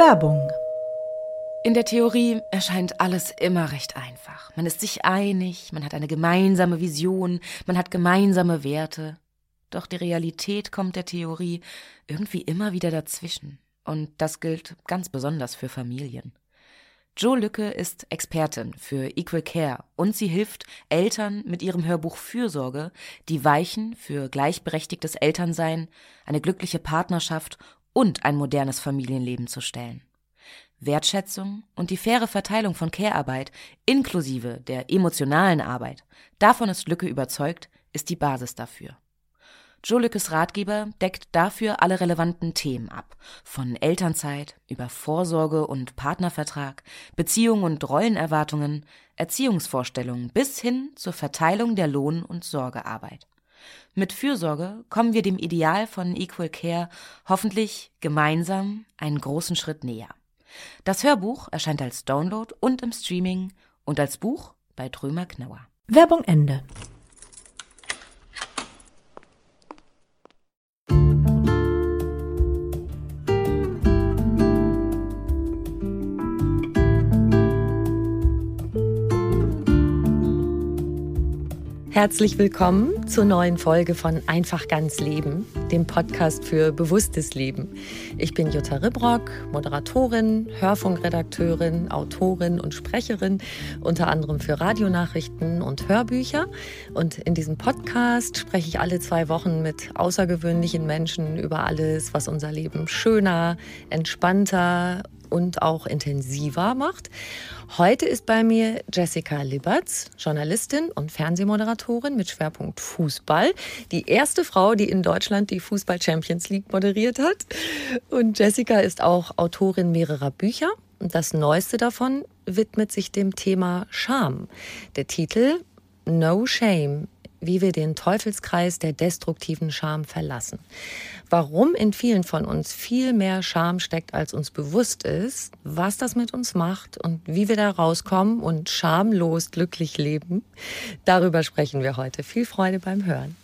Werbung. In der Theorie erscheint alles immer recht einfach. Man ist sich einig, man hat eine gemeinsame Vision, man hat gemeinsame Werte. Doch die Realität kommt der Theorie irgendwie immer wieder dazwischen. Und das gilt ganz besonders für Familien. Joe Lücke ist Expertin für Equal Care und sie hilft Eltern mit ihrem Hörbuch Fürsorge, die Weichen für gleichberechtigtes Elternsein, eine glückliche Partnerschaft und ein modernes Familienleben zu stellen. Wertschätzung und die faire Verteilung von Care-Arbeit inklusive der emotionalen Arbeit, davon ist Lücke überzeugt, ist die Basis dafür. Joe Lückes Ratgeber deckt dafür alle relevanten Themen ab, von Elternzeit über Vorsorge und Partnervertrag, Beziehung und Rollenerwartungen, Erziehungsvorstellungen bis hin zur Verteilung der Lohn- und Sorgearbeit. Mit Fürsorge kommen wir dem Ideal von Equal Care hoffentlich gemeinsam einen großen Schritt näher. Das Hörbuch erscheint als Download und im Streaming und als Buch bei Trömer Knauer. Werbung Ende. Herzlich willkommen zur neuen Folge von Einfach ganz Leben, dem Podcast für bewusstes Leben. Ich bin Jutta Ribrock, Moderatorin, Hörfunkredakteurin, Autorin und Sprecherin, unter anderem für Radionachrichten und Hörbücher. Und in diesem Podcast spreche ich alle zwei Wochen mit außergewöhnlichen Menschen über alles, was unser Leben schöner, entspannter und auch intensiver macht. Heute ist bei mir Jessica Liberts, Journalistin und Fernsehmoderatorin mit Schwerpunkt Fußball. Die erste Frau, die in Deutschland die Fußball Champions League moderiert hat. Und Jessica ist auch Autorin mehrerer Bücher. Und das neueste davon widmet sich dem Thema Scham. Der Titel No Shame wie wir den Teufelskreis der destruktiven Scham verlassen. Warum in vielen von uns viel mehr Scham steckt, als uns bewusst ist, was das mit uns macht und wie wir da rauskommen und schamlos glücklich leben, darüber sprechen wir heute. Viel Freude beim Hören.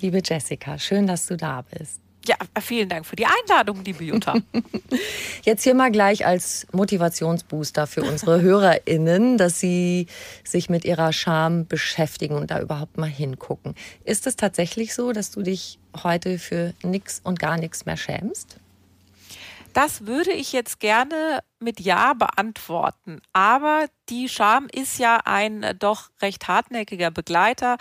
Liebe Jessica, schön, dass du da bist. Ja, vielen Dank für die Einladung, liebe Jutta. Jetzt hier mal gleich als Motivationsbooster für unsere HörerInnen, dass sie sich mit ihrer Scham beschäftigen und da überhaupt mal hingucken. Ist es tatsächlich so, dass du dich heute für nichts und gar nichts mehr schämst? Das würde ich jetzt gerne mit Ja beantworten. Aber die Scham ist ja ein doch recht hartnäckiger Begleiter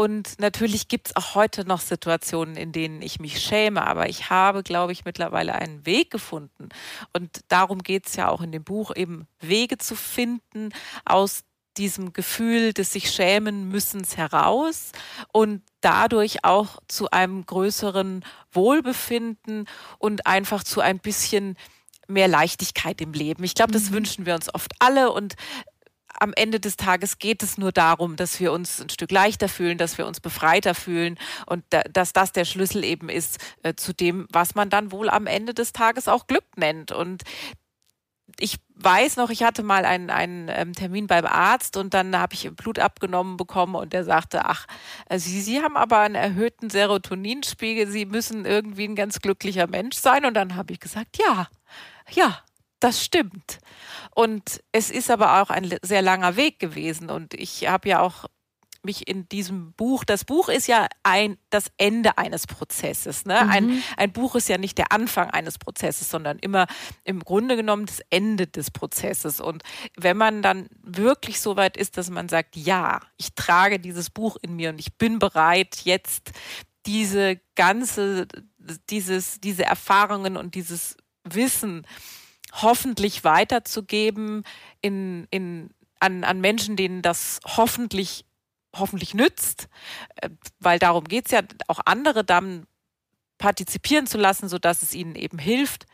und natürlich gibt es auch heute noch Situationen, in denen ich mich schäme, aber ich habe, glaube ich, mittlerweile einen Weg gefunden. Und darum geht es ja auch in dem Buch, eben Wege zu finden aus diesem Gefühl des sich schämen müssens heraus und dadurch auch zu einem größeren Wohlbefinden und einfach zu ein bisschen mehr Leichtigkeit im Leben. Ich glaube, das mhm. wünschen wir uns oft alle und am Ende des Tages geht es nur darum, dass wir uns ein Stück leichter fühlen, dass wir uns befreiter fühlen und da, dass das der Schlüssel eben ist äh, zu dem, was man dann wohl am Ende des Tages auch Glück nennt. Und ich weiß noch, ich hatte mal einen, einen ähm, Termin beim Arzt und dann habe ich Blut abgenommen bekommen und der sagte, ach, äh, Sie, Sie haben aber einen erhöhten Serotoninspiegel, Sie müssen irgendwie ein ganz glücklicher Mensch sein. Und dann habe ich gesagt, ja, ja, das stimmt. Und es ist aber auch ein sehr langer Weg gewesen. Und ich habe ja auch mich in diesem Buch, das Buch ist ja ein, das Ende eines Prozesses. Ne? Mhm. Ein, ein Buch ist ja nicht der Anfang eines Prozesses, sondern immer im Grunde genommen das Ende des Prozesses. Und wenn man dann wirklich so weit ist, dass man sagt, ja, ich trage dieses Buch in mir und ich bin bereit, jetzt diese ganze, dieses, diese Erfahrungen und dieses Wissen hoffentlich weiterzugeben in, in, an, an Menschen, denen das hoffentlich hoffentlich nützt, äh, weil darum geht es ja, auch andere dann partizipieren zu lassen, sodass es ihnen eben hilft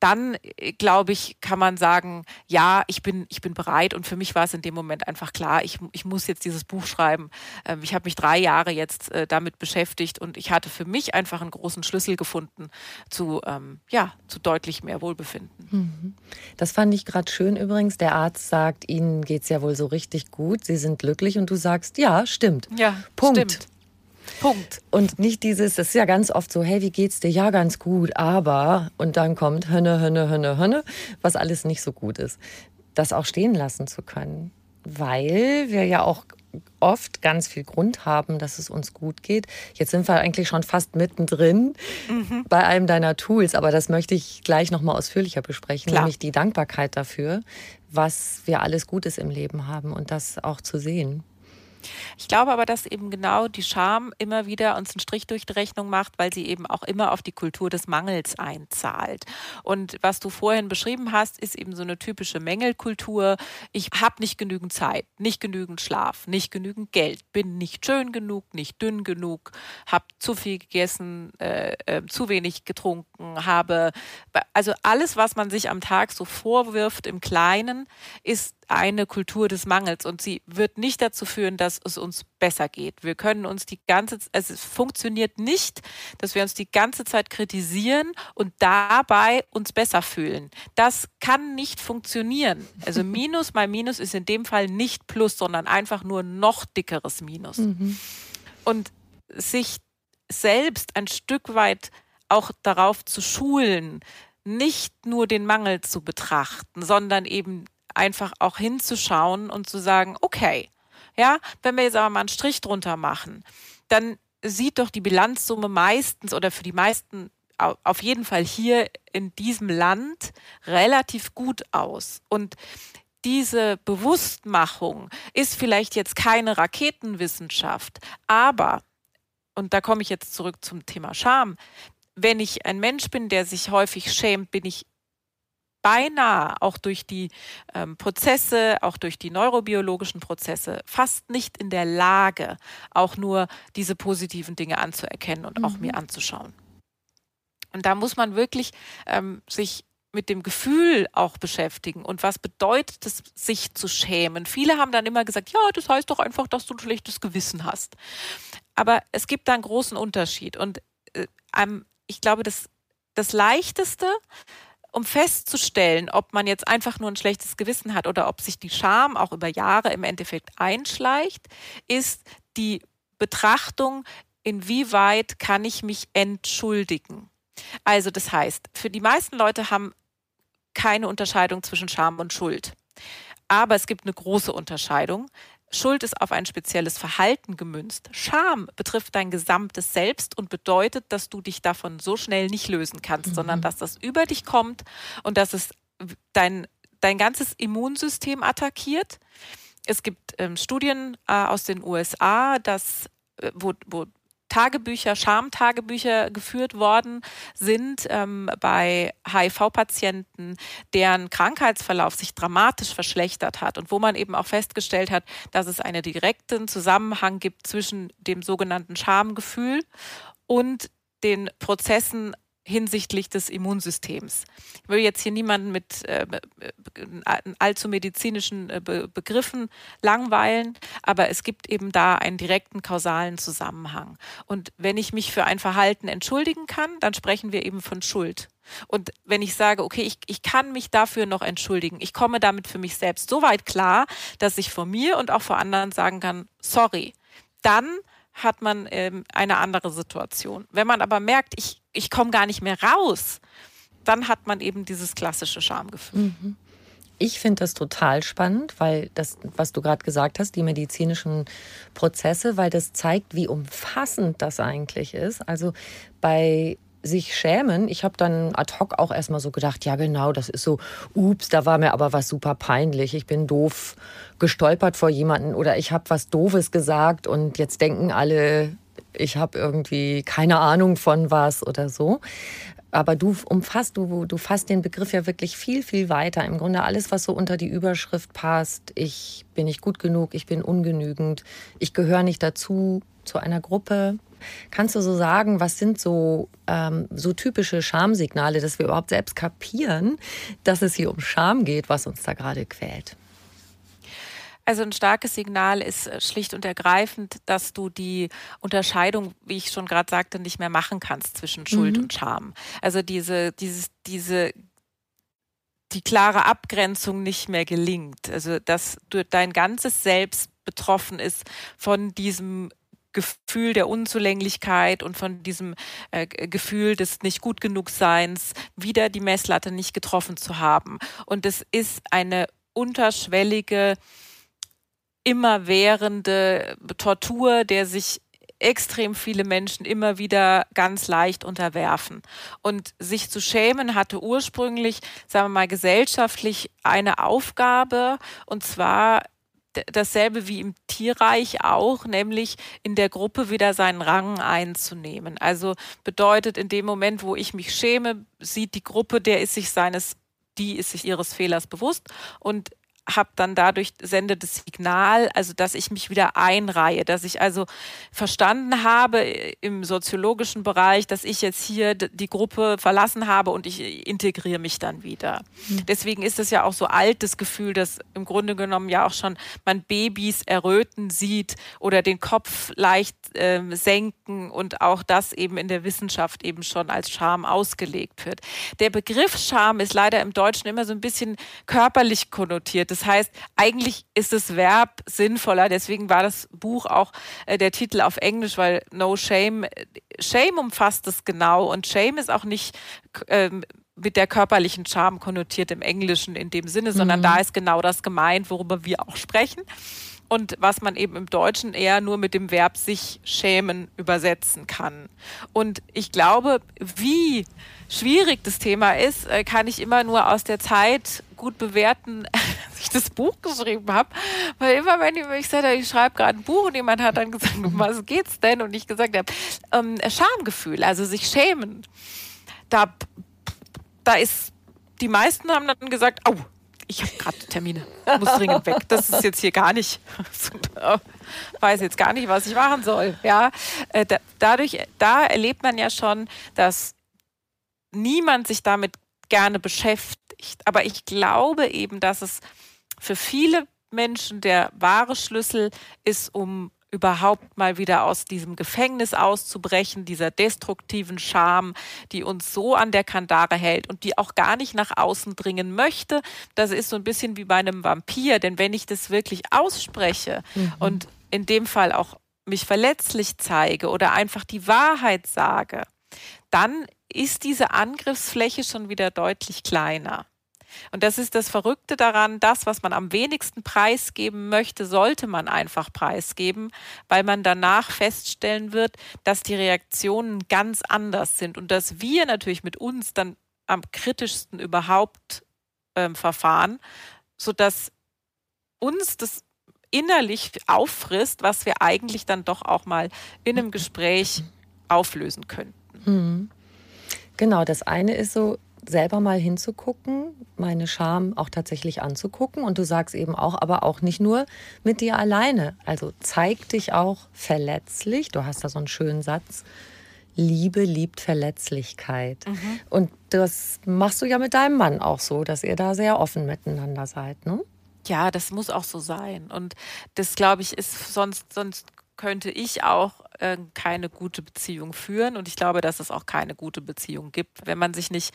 dann, äh, glaube ich, kann man sagen, ja, ich bin, ich bin bereit. Und für mich war es in dem Moment einfach klar, ich, ich muss jetzt dieses Buch schreiben. Ähm, ich habe mich drei Jahre jetzt äh, damit beschäftigt und ich hatte für mich einfach einen großen Schlüssel gefunden zu, ähm, ja, zu deutlich mehr Wohlbefinden. Mhm. Das fand ich gerade schön übrigens. Der Arzt sagt, Ihnen geht es ja wohl so richtig gut. Sie sind glücklich und du sagst, ja, stimmt. Ja, Punkt. Stimmt. Punkt. Und nicht dieses, das ist ja ganz oft so, hey, wie geht's dir? Ja, ganz gut, aber, und dann kommt Hönne, Hönne, Hönne, Hönne, was alles nicht so gut ist. Das auch stehen lassen zu können. Weil wir ja auch oft ganz viel Grund haben, dass es uns gut geht. Jetzt sind wir eigentlich schon fast mittendrin mhm. bei einem deiner Tools, aber das möchte ich gleich noch mal ausführlicher besprechen, Klar. nämlich die Dankbarkeit dafür, was wir alles Gutes im Leben haben und das auch zu sehen. Ich glaube aber, dass eben genau die Scham immer wieder uns einen Strich durch die Rechnung macht, weil sie eben auch immer auf die Kultur des Mangels einzahlt. Und was du vorhin beschrieben hast, ist eben so eine typische Mängelkultur. Ich habe nicht genügend Zeit, nicht genügend Schlaf, nicht genügend Geld, bin nicht schön genug, nicht dünn genug, habe zu viel gegessen, äh, äh, zu wenig getrunken, habe also alles, was man sich am Tag so vorwirft im Kleinen, ist eine Kultur des Mangels und sie wird nicht dazu führen, dass es uns besser geht. Wir können uns die ganze also es funktioniert nicht, dass wir uns die ganze Zeit kritisieren und dabei uns besser fühlen. Das kann nicht funktionieren. Also Minus mal Minus ist in dem Fall nicht Plus, sondern einfach nur noch dickeres Minus. Mhm. Und sich selbst ein Stück weit auch darauf zu schulen, nicht nur den Mangel zu betrachten, sondern eben einfach auch hinzuschauen und zu sagen, okay, ja, wenn wir jetzt aber mal einen Strich drunter machen, dann sieht doch die Bilanzsumme meistens oder für die meisten auf jeden Fall hier in diesem Land relativ gut aus. Und diese Bewusstmachung ist vielleicht jetzt keine Raketenwissenschaft, aber, und da komme ich jetzt zurück zum Thema Scham, wenn ich ein Mensch bin, der sich häufig schämt, bin ich beinahe auch durch die ähm, Prozesse, auch durch die neurobiologischen Prozesse fast nicht in der Lage, auch nur diese positiven Dinge anzuerkennen und mhm. auch mir mhm. anzuschauen. Und da muss man wirklich ähm, sich mit dem Gefühl auch beschäftigen und was bedeutet es, sich zu schämen. Viele haben dann immer gesagt, ja, das heißt doch einfach, dass du ein schlechtes Gewissen hast. Aber es gibt da einen großen Unterschied und äh, ich glaube, das, das Leichteste, um festzustellen, ob man jetzt einfach nur ein schlechtes Gewissen hat oder ob sich die Scham auch über Jahre im Endeffekt einschleicht, ist die Betrachtung, inwieweit kann ich mich entschuldigen. Also das heißt, für die meisten Leute haben keine Unterscheidung zwischen Scham und Schuld. Aber es gibt eine große Unterscheidung. Schuld ist auf ein spezielles Verhalten gemünzt. Scham betrifft dein gesamtes Selbst und bedeutet, dass du dich davon so schnell nicht lösen kannst, mhm. sondern dass das über dich kommt und dass es dein, dein ganzes Immunsystem attackiert. Es gibt ähm, Studien äh, aus den USA, dass, äh, wo, wo Tagebücher, Schamtagebücher geführt worden sind ähm, bei HIV-Patienten, deren Krankheitsverlauf sich dramatisch verschlechtert hat und wo man eben auch festgestellt hat, dass es einen direkten Zusammenhang gibt zwischen dem sogenannten Schamgefühl und den Prozessen hinsichtlich des Immunsystems. Ich will jetzt hier niemanden mit äh, allzu medizinischen äh, Be Begriffen langweilen, aber es gibt eben da einen direkten kausalen Zusammenhang. Und wenn ich mich für ein Verhalten entschuldigen kann, dann sprechen wir eben von Schuld. Und wenn ich sage, okay, ich, ich kann mich dafür noch entschuldigen, ich komme damit für mich selbst so weit klar, dass ich vor mir und auch vor anderen sagen kann, sorry, dann hat man ähm, eine andere Situation. Wenn man aber merkt, ich, ich komme gar nicht mehr raus, dann hat man eben dieses klassische Schamgefühl. Mhm. Ich finde das total spannend, weil das, was du gerade gesagt hast, die medizinischen Prozesse, weil das zeigt, wie umfassend das eigentlich ist. Also bei sich schämen. Ich habe dann ad hoc auch erstmal so gedacht, ja genau, das ist so, ups, da war mir aber was super peinlich. Ich bin doof gestolpert vor jemanden oder ich habe was Doofes gesagt und jetzt denken alle, ich habe irgendwie keine Ahnung von was oder so. Aber du umfasst, du, du fasst den Begriff ja wirklich viel, viel weiter. Im Grunde alles, was so unter die Überschrift passt. Ich bin nicht gut genug, ich bin ungenügend, ich gehöre nicht dazu, zu einer Gruppe. Kannst du so sagen, was sind so, ähm, so typische Schamsignale, dass wir überhaupt selbst kapieren, dass es hier um Scham geht, was uns da gerade quält? Also ein starkes Signal ist äh, schlicht und ergreifend, dass du die Unterscheidung, wie ich schon gerade sagte, nicht mehr machen kannst zwischen Schuld mhm. und Scham. Also diese, dieses, diese die klare Abgrenzung nicht mehr gelingt. Also dass du dein ganzes Selbst betroffen ist von diesem Gefühl der Unzulänglichkeit und von diesem äh, Gefühl des nicht gut genug Seins wieder die Messlatte nicht getroffen zu haben. Und es ist eine unterschwellige immerwährende Tortur, der sich extrem viele Menschen immer wieder ganz leicht unterwerfen. Und sich zu schämen hatte ursprünglich, sagen wir mal, gesellschaftlich eine Aufgabe, und zwar dasselbe wie im Tierreich auch, nämlich in der Gruppe wieder seinen Rang einzunehmen. Also bedeutet, in dem Moment, wo ich mich schäme, sieht die Gruppe, der ist sich seines die ist sich ihres Fehlers bewusst und habe dann dadurch sendet das Signal, also dass ich mich wieder einreihe, dass ich also verstanden habe im soziologischen Bereich, dass ich jetzt hier die Gruppe verlassen habe und ich integriere mich dann wieder. Mhm. Deswegen ist es ja auch so alt, das Gefühl, dass im Grunde genommen ja auch schon man Babys erröten sieht oder den Kopf leicht äh, senken und auch das eben in der Wissenschaft eben schon als Scham ausgelegt wird. Der Begriff Scham ist leider im Deutschen immer so ein bisschen körperlich konnotiert. Das heißt, eigentlich ist das Verb sinnvoller. Deswegen war das Buch auch äh, der Titel auf Englisch, weil No Shame, Shame umfasst es genau. Und Shame ist auch nicht ähm, mit der körperlichen Scham konnotiert im Englischen in dem Sinne, sondern mhm. da ist genau das gemeint, worüber wir auch sprechen und was man eben im Deutschen eher nur mit dem Verb sich schämen übersetzen kann. Und ich glaube, wie schwierig das Thema ist, äh, kann ich immer nur aus der Zeit gut bewerten, als ich das Buch geschrieben habe. Weil immer, wenn ich, ich sage, ich schreibe gerade ein Buch und jemand hat dann gesagt, um was geht's denn? Und ich gesagt habe, ähm, Schamgefühl, also sich schämen. Da, da ist, die meisten haben dann gesagt, oh, ich habe gerade Termine, muss dringend weg. Das ist jetzt hier gar nicht, weiß jetzt gar nicht, was ich machen soll. Ja, äh, dadurch, da erlebt man ja schon, dass niemand sich damit gerne beschäftigt. Aber ich glaube eben, dass es für viele Menschen der wahre Schlüssel ist, um überhaupt mal wieder aus diesem Gefängnis auszubrechen, dieser destruktiven Scham, die uns so an der Kandare hält und die auch gar nicht nach außen dringen möchte. Das ist so ein bisschen wie bei einem Vampir, denn wenn ich das wirklich ausspreche mhm. und in dem Fall auch mich verletzlich zeige oder einfach die Wahrheit sage, dann ist diese Angriffsfläche schon wieder deutlich kleiner. Und das ist das Verrückte daran, das, was man am wenigsten preisgeben möchte, sollte man einfach preisgeben, weil man danach feststellen wird, dass die Reaktionen ganz anders sind und dass wir natürlich mit uns dann am kritischsten überhaupt ähm, verfahren, sodass uns das innerlich auffrisst, was wir eigentlich dann doch auch mal in einem Gespräch auflösen könnten. Mhm. Genau, das eine ist so, selber mal hinzugucken, meine Scham auch tatsächlich anzugucken. Und du sagst eben auch, aber auch nicht nur mit dir alleine. Also zeig dich auch verletzlich. Du hast da so einen schönen Satz. Liebe liebt Verletzlichkeit. Mhm. Und das machst du ja mit deinem Mann auch so, dass ihr da sehr offen miteinander seid, ne? Ja, das muss auch so sein. Und das, glaube ich, ist sonst, sonst könnte ich auch äh, keine gute Beziehung führen. Und ich glaube, dass es auch keine gute Beziehung gibt, wenn man sich nicht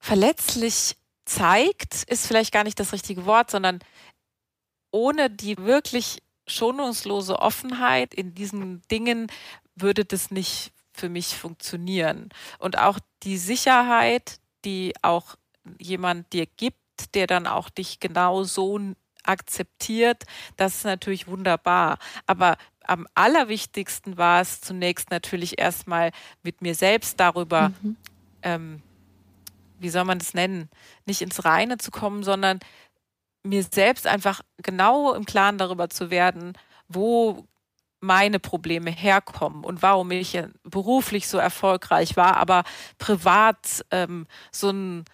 verletzlich zeigt, ist vielleicht gar nicht das richtige Wort, sondern ohne die wirklich schonungslose Offenheit in diesen Dingen würde das nicht für mich funktionieren. Und auch die Sicherheit, die auch jemand dir gibt, der dann auch dich genau so akzeptiert, das ist natürlich wunderbar. Aber am allerwichtigsten war es zunächst natürlich erstmal mit mir selbst darüber mhm. ähm, wie soll man das nennen, nicht ins Reine zu kommen, sondern mir selbst einfach genau im Klaren darüber zu werden, wo meine Probleme herkommen und warum ich beruflich so erfolgreich war, aber privat ähm, so ein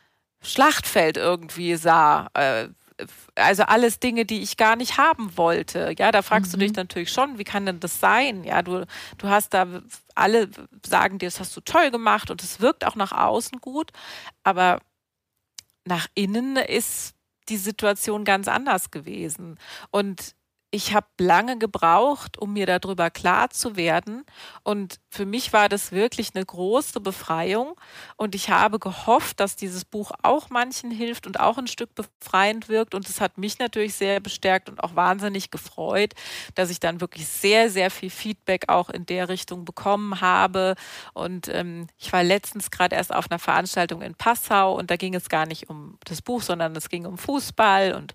Schlachtfeld irgendwie sah. Äh, also alles Dinge, die ich gar nicht haben wollte. Ja, da fragst mhm. du dich mhm. natürlich schon, wie kann denn das sein? Ja, du, du hast da, alle sagen dir, das hast du toll gemacht und es wirkt auch nach außen gut, aber nach innen ist die Situation ganz anders gewesen. Und ich habe lange gebraucht, um mir darüber klar zu werden. Und für mich war das wirklich eine große Befreiung. Und ich habe gehofft, dass dieses Buch auch manchen hilft und auch ein Stück befreiend wirkt. Und es hat mich natürlich sehr bestärkt und auch wahnsinnig gefreut, dass ich dann wirklich sehr, sehr viel Feedback auch in der Richtung bekommen habe. Und ähm, ich war letztens gerade erst auf einer Veranstaltung in Passau und da ging es gar nicht um das Buch, sondern es ging um Fußball und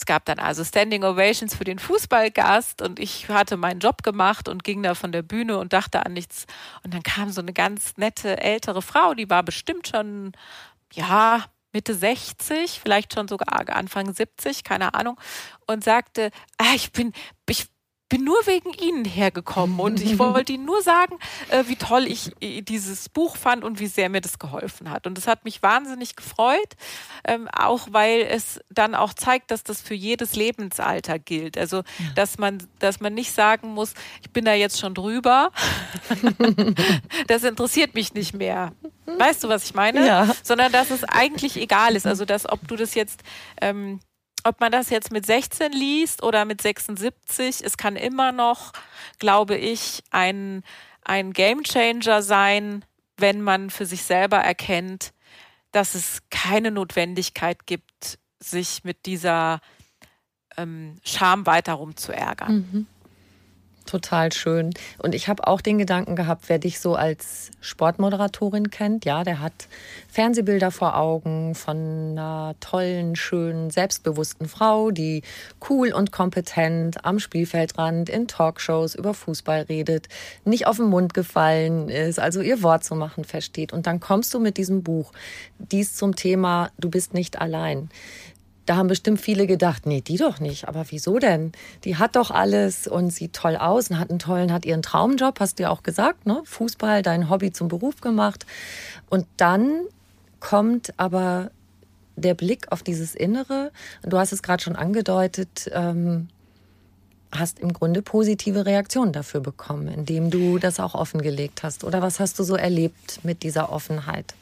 es gab dann also Standing Ovations für den Fußballgast und ich hatte meinen Job gemacht und ging da von der Bühne und dachte an nichts. Und dann kam so eine ganz nette ältere Frau, die war bestimmt schon, ja, Mitte 60, vielleicht schon sogar Anfang 70, keine Ahnung, und sagte, ah, ich bin, ich bin nur wegen Ihnen hergekommen und ich wollte Ihnen nur sagen, äh, wie toll ich äh, dieses Buch fand und wie sehr mir das geholfen hat. Und das hat mich wahnsinnig gefreut, ähm, auch weil es dann auch zeigt, dass das für jedes Lebensalter gilt. Also, ja. dass man, dass man nicht sagen muss, ich bin da jetzt schon drüber, das interessiert mich nicht mehr. Weißt du, was ich meine? Ja. Sondern dass es eigentlich egal ist. Also, dass ob du das jetzt ähm, ob man das jetzt mit 16 liest oder mit 76, es kann immer noch, glaube ich, ein, ein Gamechanger sein, wenn man für sich selber erkennt, dass es keine Notwendigkeit gibt, sich mit dieser ähm, Scham weiter rumzuärgern. Mhm. Total schön. Und ich habe auch den Gedanken gehabt, wer dich so als Sportmoderatorin kennt, ja, der hat Fernsehbilder vor Augen von einer tollen, schönen, selbstbewussten Frau, die cool und kompetent am Spielfeldrand in Talkshows über Fußball redet, nicht auf den Mund gefallen ist, also ihr Wort zu machen versteht. Und dann kommst du mit diesem Buch, dies zum Thema, du bist nicht allein. Da haben bestimmt viele gedacht, nee, die doch nicht. Aber wieso denn? Die hat doch alles und sieht toll aus und hat einen tollen, hat ihren Traumjob, hast du ja auch gesagt, ne? Fußball, dein Hobby zum Beruf gemacht. Und dann kommt aber der Blick auf dieses Innere. Du hast es gerade schon angedeutet, ähm, hast im Grunde positive Reaktionen dafür bekommen, indem du das auch offengelegt hast. Oder was hast du so erlebt mit dieser Offenheit?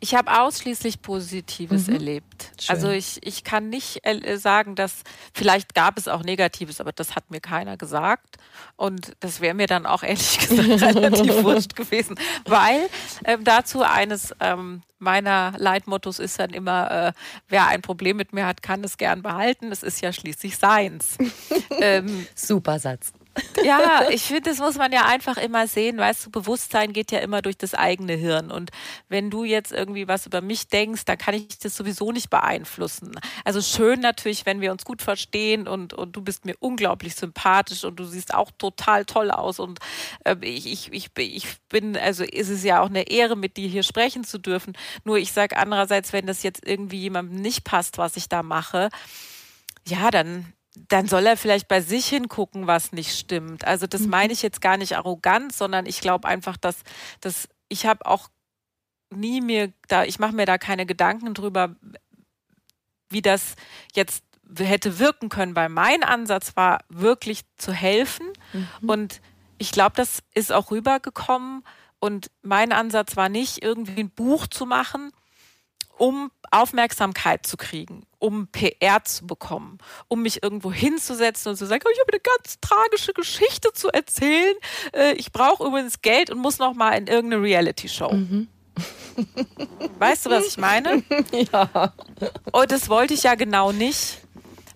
Ich habe ausschließlich Positives mhm. erlebt. Schön. Also ich, ich kann nicht äh, sagen, dass vielleicht gab es auch Negatives, aber das hat mir keiner gesagt. Und das wäre mir dann auch ehrlich gesagt relativ wurscht gewesen, weil ähm, dazu eines ähm, meiner Leitmottos ist dann immer, äh, wer ein Problem mit mir hat, kann es gern behalten. Es ist ja schließlich seins. ähm, Super Satz. Ja, ich finde, das muss man ja einfach immer sehen. Weißt du, Bewusstsein geht ja immer durch das eigene Hirn. Und wenn du jetzt irgendwie was über mich denkst, dann kann ich das sowieso nicht beeinflussen. Also schön natürlich, wenn wir uns gut verstehen und, und du bist mir unglaublich sympathisch und du siehst auch total toll aus. Und äh, ich, ich, ich, ich bin, also ist es ja auch eine Ehre, mit dir hier sprechen zu dürfen. Nur ich sage andererseits, wenn das jetzt irgendwie jemandem nicht passt, was ich da mache, ja, dann dann soll er vielleicht bei sich hingucken, was nicht stimmt. Also das mhm. meine ich jetzt gar nicht arrogant, sondern ich glaube einfach, dass, dass ich habe auch nie mir da, ich mache mir da keine Gedanken drüber, wie das jetzt hätte wirken können, weil mein Ansatz war wirklich zu helfen mhm. und ich glaube, das ist auch rübergekommen und mein Ansatz war nicht irgendwie ein Buch zu machen, um Aufmerksamkeit zu kriegen, um PR zu bekommen, um mich irgendwo hinzusetzen und zu sagen, oh, ich habe eine ganz tragische Geschichte zu erzählen. Äh, ich brauche übrigens Geld und muss noch mal in irgendeine Reality-Show. Mhm. Weißt du, was ich meine? Ja. Und das wollte ich ja genau nicht.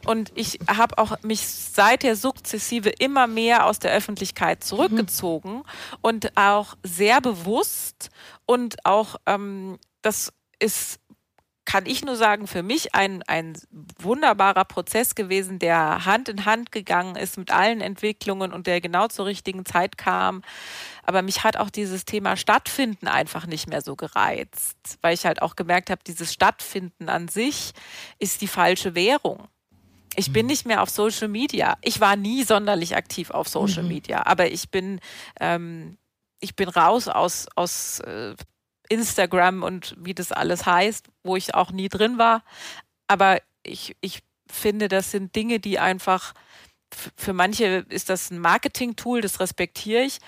Und ich habe auch mich seither sukzessive immer mehr aus der Öffentlichkeit zurückgezogen mhm. und auch sehr bewusst und auch ähm, das ist kann ich nur sagen, für mich ein, ein wunderbarer Prozess gewesen, der Hand in Hand gegangen ist mit allen Entwicklungen und der genau zur richtigen Zeit kam. Aber mich hat auch dieses Thema Stattfinden einfach nicht mehr so gereizt, weil ich halt auch gemerkt habe, dieses Stattfinden an sich ist die falsche Währung. Ich bin nicht mehr auf Social Media. Ich war nie sonderlich aktiv auf Social mhm. Media, aber ich bin, ähm, ich bin raus aus, aus äh, Instagram und wie das alles heißt, wo ich auch nie drin war. Aber ich, ich finde, das sind Dinge, die einfach, für manche ist das ein Marketing-Tool, das respektiere ich.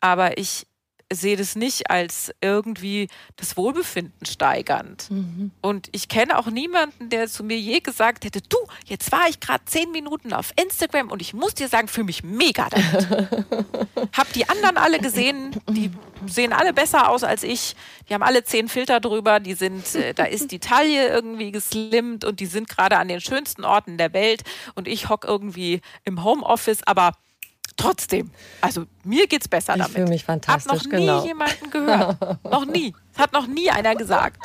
Aber ich, sehe das nicht als irgendwie das Wohlbefinden steigernd. Mhm. Und ich kenne auch niemanden, der zu mir je gesagt hätte, du, jetzt war ich gerade zehn Minuten auf Instagram und ich muss dir sagen, fühle mich mega damit. Hab die anderen alle gesehen, die sehen alle besser aus als ich. Die haben alle zehn Filter drüber, die sind, äh, da ist die Taille irgendwie geslimmt und die sind gerade an den schönsten Orten der Welt und ich hock irgendwie im Homeoffice, aber trotzdem, also mir geht's besser ich damit. Ich fühle mich fantastisch, Hab noch genau. nie jemanden gehört. noch nie. Das hat noch nie einer gesagt.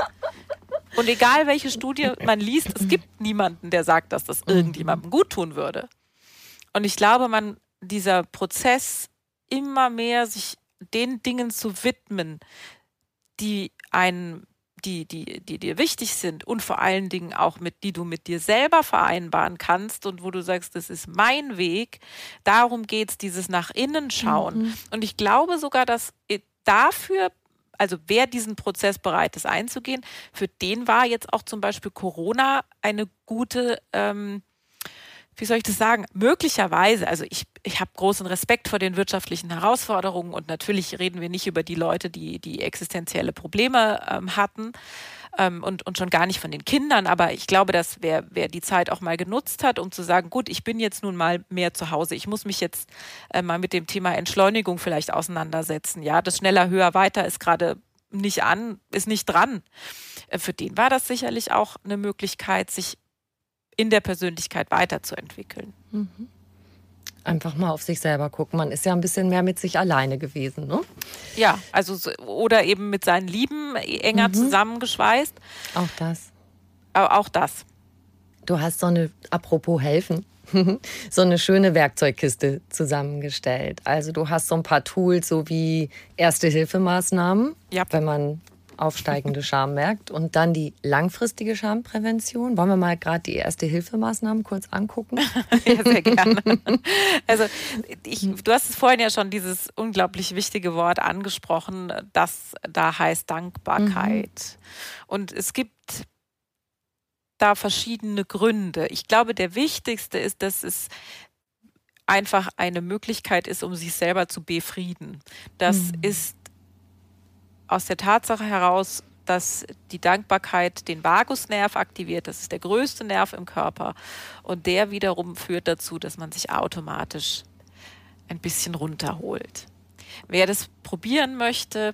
Und egal welche Studie man liest, es gibt niemanden, der sagt, dass das irgendjemandem gut tun würde. Und ich glaube, man, dieser Prozess immer mehr sich den Dingen zu widmen, die einen die, die, die dir wichtig sind und vor allen Dingen auch mit, die du mit dir selber vereinbaren kannst und wo du sagst, das ist mein Weg. Darum geht es, dieses nach innen schauen. Mhm. Und ich glaube sogar, dass dafür also wer diesen Prozess bereit ist einzugehen, für den war jetzt auch zum Beispiel Corona eine gute ähm, wie soll ich das sagen, möglicherweise, also ich, ich habe großen Respekt vor den wirtschaftlichen Herausforderungen und natürlich reden wir nicht über die Leute, die, die existenzielle Probleme ähm, hatten ähm, und, und schon gar nicht von den Kindern, aber ich glaube, dass wer, wer die Zeit auch mal genutzt hat, um zu sagen, gut, ich bin jetzt nun mal mehr zu Hause, ich muss mich jetzt äh, mal mit dem Thema Entschleunigung vielleicht auseinandersetzen. Ja, das schneller, höher, weiter ist gerade nicht an, ist nicht dran. Äh, für den war das sicherlich auch eine Möglichkeit, sich in der Persönlichkeit weiterzuentwickeln. Mhm. Einfach mal auf sich selber gucken. Man ist ja ein bisschen mehr mit sich alleine gewesen, ne? Ja, also oder eben mit seinen Lieben enger mhm. zusammengeschweißt. Auch das. Aber auch das. Du hast so eine, apropos helfen, so eine schöne Werkzeugkiste zusammengestellt. Also du hast so ein paar Tools, so wie Erste-Hilfemaßnahmen, ja. wenn man aufsteigende Scham merkt. Und dann die langfristige Schamprävention. Wollen wir mal gerade die Erste-Hilfemaßnahmen kurz angucken? ja, sehr gerne. Also ich, du hast es vorhin ja schon dieses unglaublich wichtige Wort angesprochen, das da heißt Dankbarkeit. Mhm. Und es gibt da verschiedene Gründe. Ich glaube, der wichtigste ist, dass es einfach eine Möglichkeit ist, um sich selber zu befrieden. Das mhm. ist aus der Tatsache heraus, dass die Dankbarkeit den Vagusnerv aktiviert. Das ist der größte Nerv im Körper. Und der wiederum führt dazu, dass man sich automatisch ein bisschen runterholt. Wer das probieren möchte,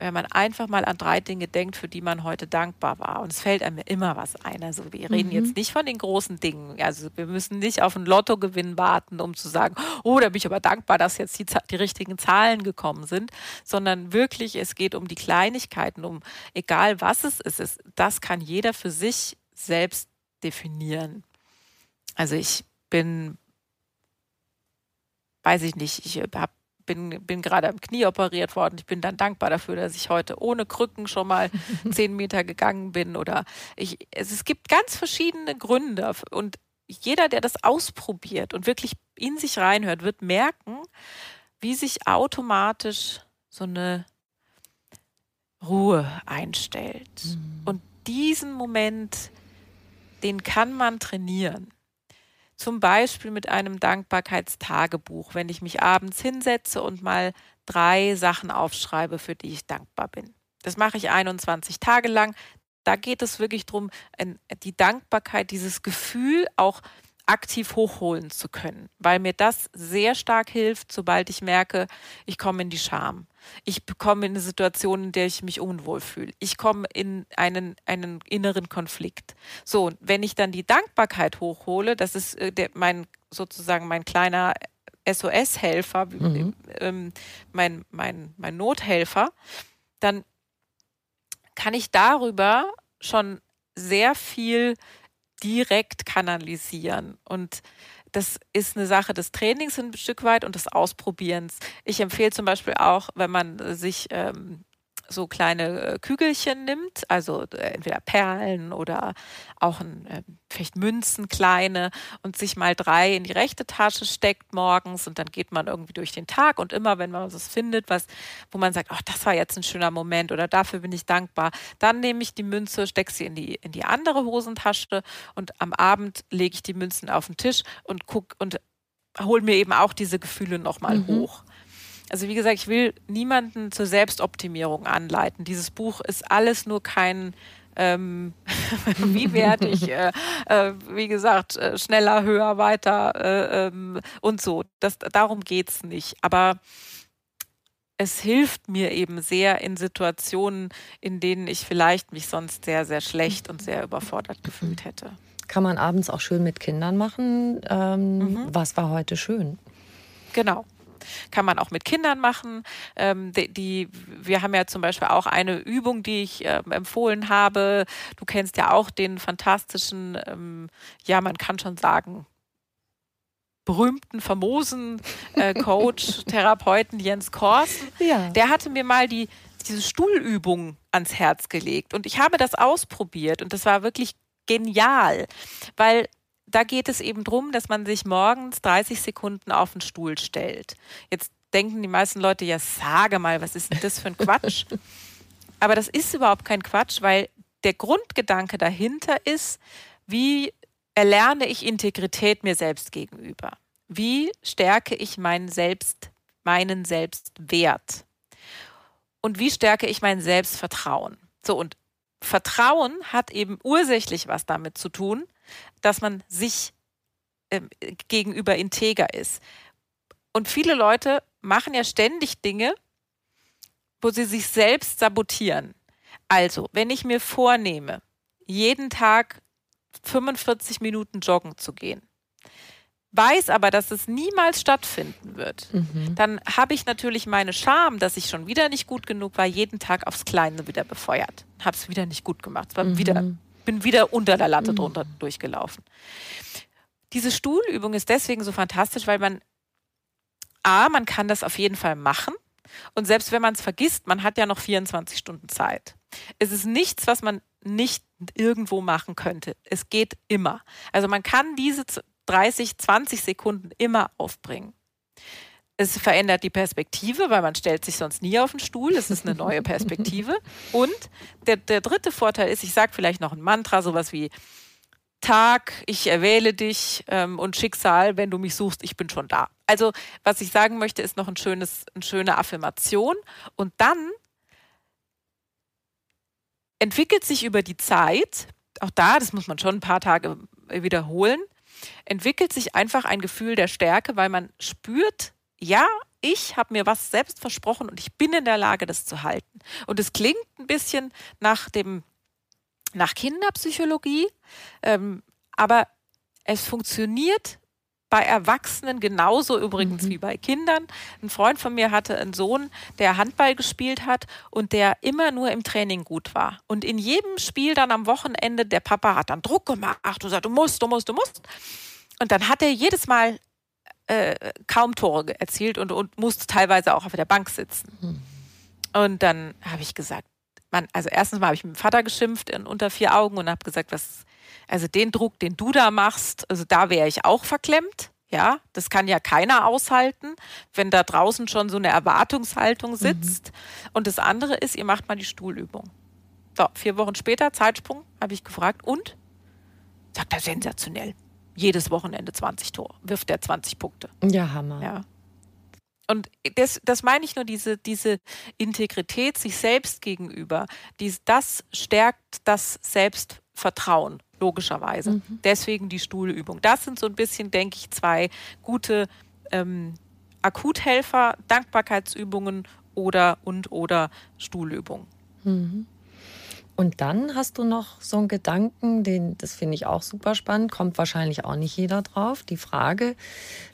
wenn man einfach mal an drei Dinge denkt, für die man heute dankbar war. Und es fällt einem immer was ein. Also wir reden mhm. jetzt nicht von den großen Dingen. Also wir müssen nicht auf einen Lottogewinn warten, um zu sagen, oh, da bin ich aber dankbar, dass jetzt die, die richtigen Zahlen gekommen sind, sondern wirklich, es geht um die Kleinigkeiten, um egal was es ist, das kann jeder für sich selbst definieren. Also ich bin weiß ich nicht, ich habe bin, bin gerade am Knie operiert worden. Ich bin dann dankbar dafür, dass ich heute ohne Krücken schon mal zehn Meter gegangen bin. Oder ich, es, es gibt ganz verschiedene Gründe. Und jeder, der das ausprobiert und wirklich in sich reinhört, wird merken, wie sich automatisch so eine Ruhe einstellt. Mhm. Und diesen Moment, den kann man trainieren. Zum Beispiel mit einem Dankbarkeitstagebuch, wenn ich mich abends hinsetze und mal drei Sachen aufschreibe, für die ich dankbar bin. Das mache ich 21 Tage lang. Da geht es wirklich darum, die Dankbarkeit, dieses Gefühl auch aktiv hochholen zu können, weil mir das sehr stark hilft, sobald ich merke, ich komme in die Scham. Ich komme in eine Situation, in der ich mich unwohl fühle. Ich komme in einen, einen inneren Konflikt. So, wenn ich dann die Dankbarkeit hochhole, das ist äh, der, mein sozusagen mein kleiner SOS-Helfer, mhm. ähm, mein, mein, mein Nothelfer, dann kann ich darüber schon sehr viel direkt kanalisieren. Und das ist eine Sache des Trainings ein Stück weit und des Ausprobierens. Ich empfehle zum Beispiel auch, wenn man sich ähm, so kleine äh, Kügelchen nimmt, also äh, entweder Perlen oder auch ein, äh, vielleicht Münzen, kleine, und sich mal drei in die rechte Tasche steckt morgens und dann geht man irgendwie durch den Tag und immer, wenn man was findet, was, wo man sagt, ach, das war jetzt ein schöner Moment oder dafür bin ich dankbar, dann nehme ich die Münze, stecke sie in die, in die andere Hosentasche und am Abend lege ich die Münzen auf den Tisch und guck und hole mir eben auch diese Gefühle nochmal mhm. hoch. Also wie gesagt, ich will niemanden zur Selbstoptimierung anleiten. Dieses Buch ist alles nur kein ähm, wie werde ich, äh, äh, wie gesagt, äh, schneller, höher, weiter äh, ähm, und so. Das, darum geht es nicht. Aber es hilft mir eben sehr in Situationen, in denen ich vielleicht mich sonst sehr, sehr schlecht und sehr überfordert gefühlt hätte. Kann man abends auch schön mit Kindern machen. Ähm, mhm. Was war heute schön? Genau kann man auch mit Kindern machen. Ähm, die, die, wir haben ja zum Beispiel auch eine Übung, die ich äh, empfohlen habe. Du kennst ja auch den fantastischen, ähm, ja, man kann schon sagen, berühmten, famosen äh, Coach, Therapeuten Jens Korsen. Ja. Der hatte mir mal die, diese Stuhlübung ans Herz gelegt und ich habe das ausprobiert und das war wirklich genial, weil da geht es eben darum, dass man sich morgens 30 Sekunden auf den Stuhl stellt. Jetzt denken die meisten Leute, ja, sage mal, was ist denn das für ein Quatsch? Aber das ist überhaupt kein Quatsch, weil der Grundgedanke dahinter ist, wie erlerne ich Integrität mir selbst gegenüber? Wie stärke ich meinen Selbst, meinen Selbstwert? Und wie stärke ich mein Selbstvertrauen? So, und Vertrauen hat eben ursächlich was damit zu tun, dass man sich äh, gegenüber integer ist. Und viele Leute machen ja ständig Dinge, wo sie sich selbst sabotieren. Also, wenn ich mir vornehme, jeden Tag 45 Minuten joggen zu gehen, weiß aber, dass es niemals stattfinden wird, mhm. dann habe ich natürlich meine Scham, dass ich schon wieder nicht gut genug war, jeden Tag aufs Kleine wieder befeuert. Habe es wieder nicht gut gemacht. Es war mhm. wieder bin wieder unter der Latte mhm. drunter durchgelaufen. Diese Stuhlübung ist deswegen so fantastisch, weil man, A, man kann das auf jeden Fall machen. Und selbst wenn man es vergisst, man hat ja noch 24 Stunden Zeit. Es ist nichts, was man nicht irgendwo machen könnte. Es geht immer. Also man kann diese 30, 20 Sekunden immer aufbringen. Es verändert die Perspektive, weil man stellt sich sonst nie auf den Stuhl. Es ist eine neue Perspektive. Und der, der dritte Vorteil ist, ich sage vielleicht noch ein Mantra, sowas wie Tag, ich erwähle dich ähm, und Schicksal, wenn du mich suchst, ich bin schon da. Also was ich sagen möchte, ist noch ein schönes, eine schöne Affirmation. Und dann entwickelt sich über die Zeit, auch da, das muss man schon ein paar Tage wiederholen, entwickelt sich einfach ein Gefühl der Stärke, weil man spürt, ja, ich habe mir was selbst versprochen und ich bin in der Lage, das zu halten. Und es klingt ein bisschen nach dem nach Kinderpsychologie, ähm, aber es funktioniert bei Erwachsenen genauso übrigens mhm. wie bei Kindern. Ein Freund von mir hatte einen Sohn, der Handball gespielt hat und der immer nur im Training gut war. Und in jedem Spiel dann am Wochenende, der Papa hat dann Druck gemacht und sagt, du musst, du musst, du musst. Und dann hat er jedes Mal äh, kaum Tore erzielt und, und musste teilweise auch auf der Bank sitzen. Hm. Und dann habe ich gesagt, man, also erstens mal habe ich mit dem Vater geschimpft in unter vier Augen und habe gesagt, was, also den Druck, den du da machst, also da wäre ich auch verklemmt. Ja, das kann ja keiner aushalten, wenn da draußen schon so eine Erwartungshaltung mhm. sitzt. Mhm. Und das andere ist, ihr macht mal die Stuhlübung. So, vier Wochen später, Zeitsprung, habe ich gefragt, und? Sagt er sensationell jedes Wochenende 20 Tore, wirft er 20 Punkte. Ja, Hammer. Ja. Und das, das meine ich nur, diese, diese Integrität sich selbst gegenüber, dies, das stärkt das Selbstvertrauen, logischerweise. Mhm. Deswegen die Stuhlübung. Das sind so ein bisschen, denke ich, zwei gute ähm, Akuthelfer, Dankbarkeitsübungen oder und oder Stuhlübungen. Mhm. Und dann hast du noch so einen Gedanken, den, das finde ich auch super spannend, kommt wahrscheinlich auch nicht jeder drauf. Die Frage,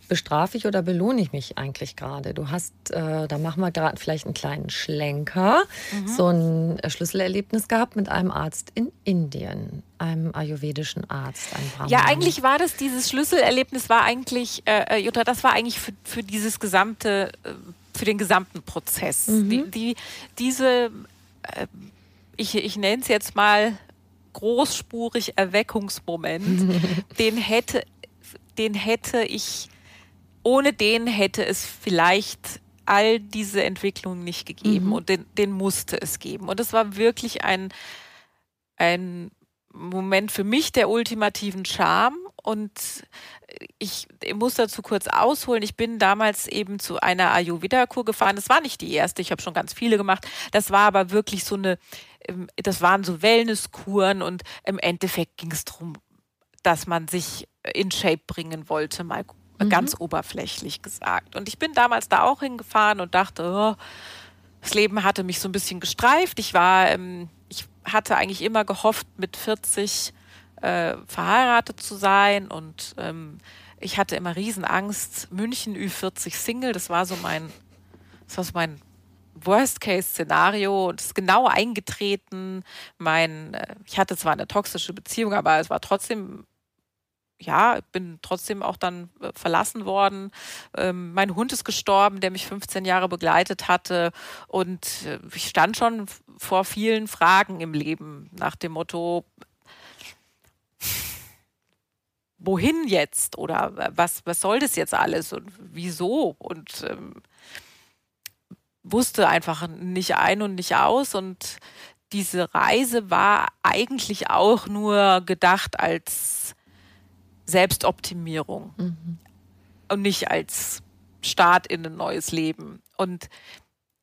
bestrafe ich oder belohne ich mich eigentlich gerade? Du hast, äh, da machen wir gerade vielleicht einen kleinen Schlenker, mhm. so ein äh, Schlüsselerlebnis gehabt mit einem Arzt in Indien, einem ayurvedischen Arzt. Ein ja, eigentlich war das, dieses Schlüsselerlebnis war eigentlich, äh, äh, Jutta, das war eigentlich für, für dieses gesamte, äh, für den gesamten Prozess. Mhm. Die, die, diese ich, ich nenne es jetzt mal großspurig Erweckungsmoment, den hätte, den hätte ich, ohne den hätte es vielleicht all diese Entwicklungen nicht gegeben mhm. und den, den musste es geben. Und es war wirklich ein, ein Moment für mich der ultimativen Charme und ich, ich muss dazu kurz ausholen. Ich bin damals eben zu einer Ayurveda-Kur gefahren. Das war nicht die erste, ich habe schon ganz viele gemacht. Das war aber wirklich so eine, das waren so Wellnesskuren und im Endeffekt ging es darum, dass man sich in Shape bringen wollte, mal mhm. ganz oberflächlich gesagt. Und ich bin damals da auch hingefahren und dachte, oh, das Leben hatte mich so ein bisschen gestreift. Ich war, ähm, ich hatte eigentlich immer gehofft, mit 40 äh, verheiratet zu sein und ähm, ich hatte immer Riesenangst. München Ü40 Single, das war so mein, das war so mein Worst-Case-Szenario und ist genau eingetreten. Mein, äh, ich hatte zwar eine toxische Beziehung, aber es war trotzdem ja, bin trotzdem auch dann äh, verlassen worden. Ähm, mein Hund ist gestorben, der mich 15 Jahre begleitet hatte. Und äh, ich stand schon vor vielen Fragen im Leben nach dem Motto, wohin jetzt? Oder was, was soll das jetzt alles und wieso? Und ähm, wusste einfach nicht ein und nicht aus. Und diese Reise war eigentlich auch nur gedacht als Selbstoptimierung mhm. und nicht als Start in ein neues Leben. Und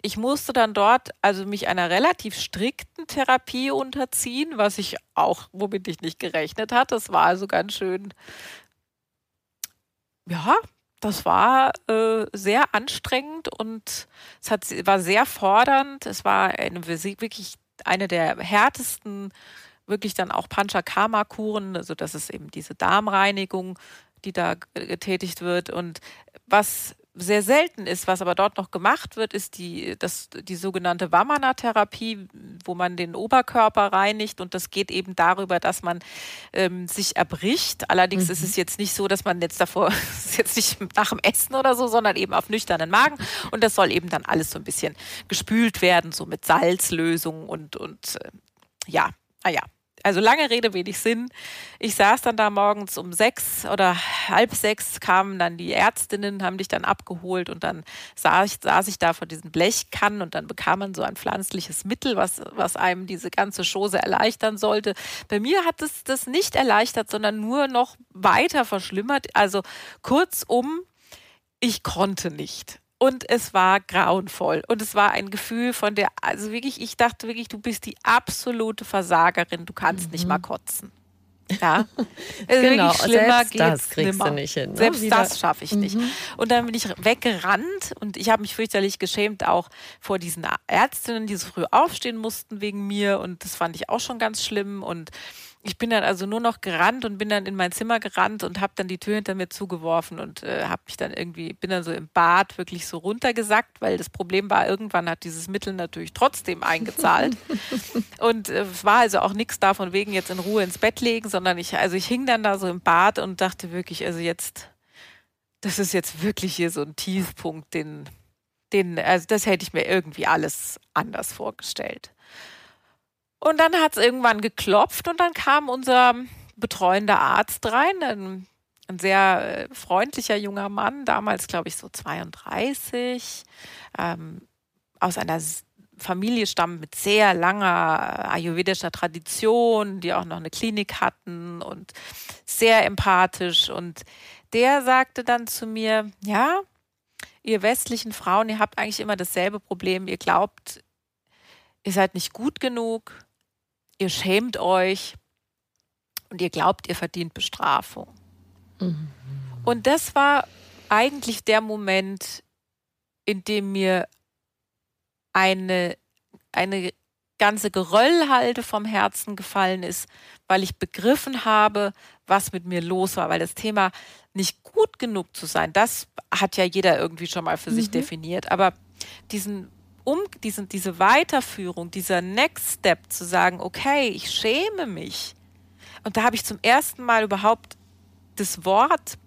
ich musste dann dort also mich einer relativ strikten Therapie unterziehen, was ich auch, womit ich nicht gerechnet hatte. Das war also ganz schön, ja, das war äh, sehr anstrengend und es hat, war sehr fordernd. Es war eine, wirklich eine der härtesten wirklich dann auch Panchakarma-Kuren, also das ist eben diese Darmreinigung, die da getätigt wird. Und was sehr selten ist, was aber dort noch gemacht wird, ist die, das, die sogenannte Vamana-Therapie, wo man den Oberkörper reinigt und das geht eben darüber, dass man ähm, sich erbricht. Allerdings mhm. ist es jetzt nicht so, dass man jetzt davor, ist jetzt nicht nach dem Essen oder so, sondern eben auf nüchternen Magen und das soll eben dann alles so ein bisschen gespült werden, so mit Salzlösung und, und äh, ja, ah ja, also lange Rede, wenig Sinn. Ich saß dann da morgens um sechs oder halb sechs kamen dann die Ärztinnen, haben dich dann abgeholt und dann saß ich, saß ich da vor diesen Blechkannen und dann bekam man so ein pflanzliches Mittel, was, was einem diese ganze Chose erleichtern sollte. Bei mir hat es das nicht erleichtert, sondern nur noch weiter verschlimmert. Also kurzum, ich konnte nicht und es war grauenvoll. Und es war ein Gefühl von der, also wirklich, ich dachte wirklich, du bist die absolute Versagerin, du kannst mhm. nicht mal kotzen. Ja, also genau, schlimmer selbst das kriegst nimmer. du nicht hin. Ne? Selbst Wieder. das schaffe ich mhm. nicht. Und dann bin ich weggerannt und ich habe mich fürchterlich geschämt auch vor diesen Ärztinnen, die so früh aufstehen mussten wegen mir und das fand ich auch schon ganz schlimm und ich bin dann also nur noch gerannt und bin dann in mein Zimmer gerannt und habe dann die Tür hinter mir zugeworfen und äh, habe mich dann irgendwie, bin dann so im Bad wirklich so runtergesackt, weil das Problem war, irgendwann hat dieses Mittel natürlich trotzdem eingezahlt. und äh, es war also auch nichts davon wegen jetzt in Ruhe ins Bett legen, sondern ich, also ich hing dann da so im Bad und dachte wirklich, also jetzt, das ist jetzt wirklich hier so ein Tiefpunkt, den, den, also das hätte ich mir irgendwie alles anders vorgestellt. Und dann hat es irgendwann geklopft und dann kam unser betreuender Arzt rein, ein, ein sehr äh, freundlicher junger Mann, damals glaube ich so 32, ähm, aus einer Familie stammt mit sehr langer ayurvedischer Tradition, die auch noch eine Klinik hatten und sehr empathisch. Und der sagte dann zu mir, ja, ihr westlichen Frauen, ihr habt eigentlich immer dasselbe Problem. Ihr glaubt, ihr seid nicht gut genug, ihr schämt euch und ihr glaubt, ihr verdient Bestrafung. Mhm. Und das war eigentlich der Moment, in dem mir eine, eine ganze Geröllhalde vom Herzen gefallen ist, weil ich begriffen habe, was mit mir los war, weil das Thema nicht gut genug zu sein, das hat ja jeder irgendwie schon mal für mhm. sich definiert, aber diesen um diesen, diese Weiterführung, dieser Next Step zu sagen, okay, ich schäme mich. Und da habe ich zum ersten Mal überhaupt das Wort,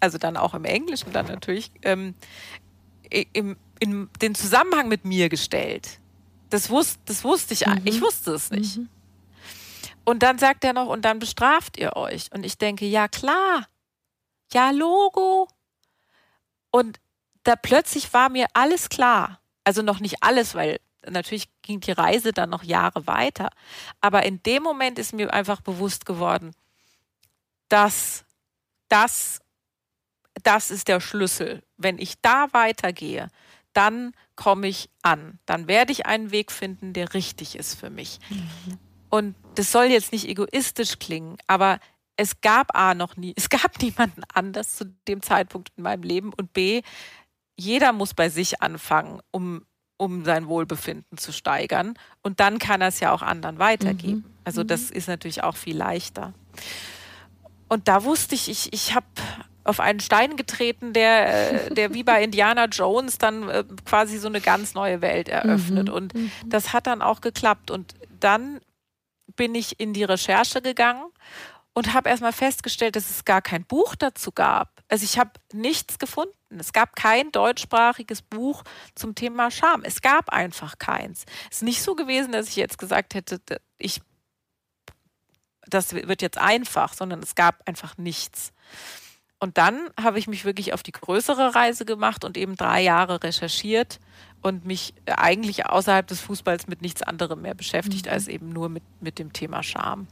also dann auch im Englischen dann natürlich, ähm, im, in den Zusammenhang mit mir gestellt. Das wusste, das wusste ich, mhm. ich wusste es nicht. Mhm. Und dann sagt er noch, und dann bestraft ihr euch. Und ich denke, ja klar, ja Logo. Und da plötzlich war mir alles klar. Also noch nicht alles, weil natürlich ging die Reise dann noch Jahre weiter. Aber in dem Moment ist mir einfach bewusst geworden, dass das, das ist der Schlüssel. Wenn ich da weitergehe, dann komme ich an. Dann werde ich einen Weg finden, der richtig ist für mich. Mhm. Und das soll jetzt nicht egoistisch klingen, aber es gab A noch nie, es gab niemanden anders zu dem Zeitpunkt in meinem Leben und B, jeder muss bei sich anfangen, um, um sein Wohlbefinden zu steigern und dann kann er es ja auch anderen weitergeben. Mhm. Also das mhm. ist natürlich auch viel leichter. Und da wusste ich, ich, ich habe auf einen Stein getreten, der, äh, der wie bei Indiana Jones dann äh, quasi so eine ganz neue Welt eröffnet. Mhm. Und mhm. das hat dann auch geklappt. Und dann bin ich in die Recherche gegangen und habe erstmal festgestellt, dass es gar kein Buch dazu gab. Also ich habe nichts gefunden. Es gab kein deutschsprachiges Buch zum Thema Scham. Es gab einfach keins. Es ist nicht so gewesen, dass ich jetzt gesagt hätte, ich, das wird jetzt einfach, sondern es gab einfach nichts. Und dann habe ich mich wirklich auf die größere Reise gemacht und eben drei Jahre recherchiert und mich eigentlich außerhalb des Fußballs mit nichts anderem mehr beschäftigt, mhm. als eben nur mit, mit dem Thema Scham.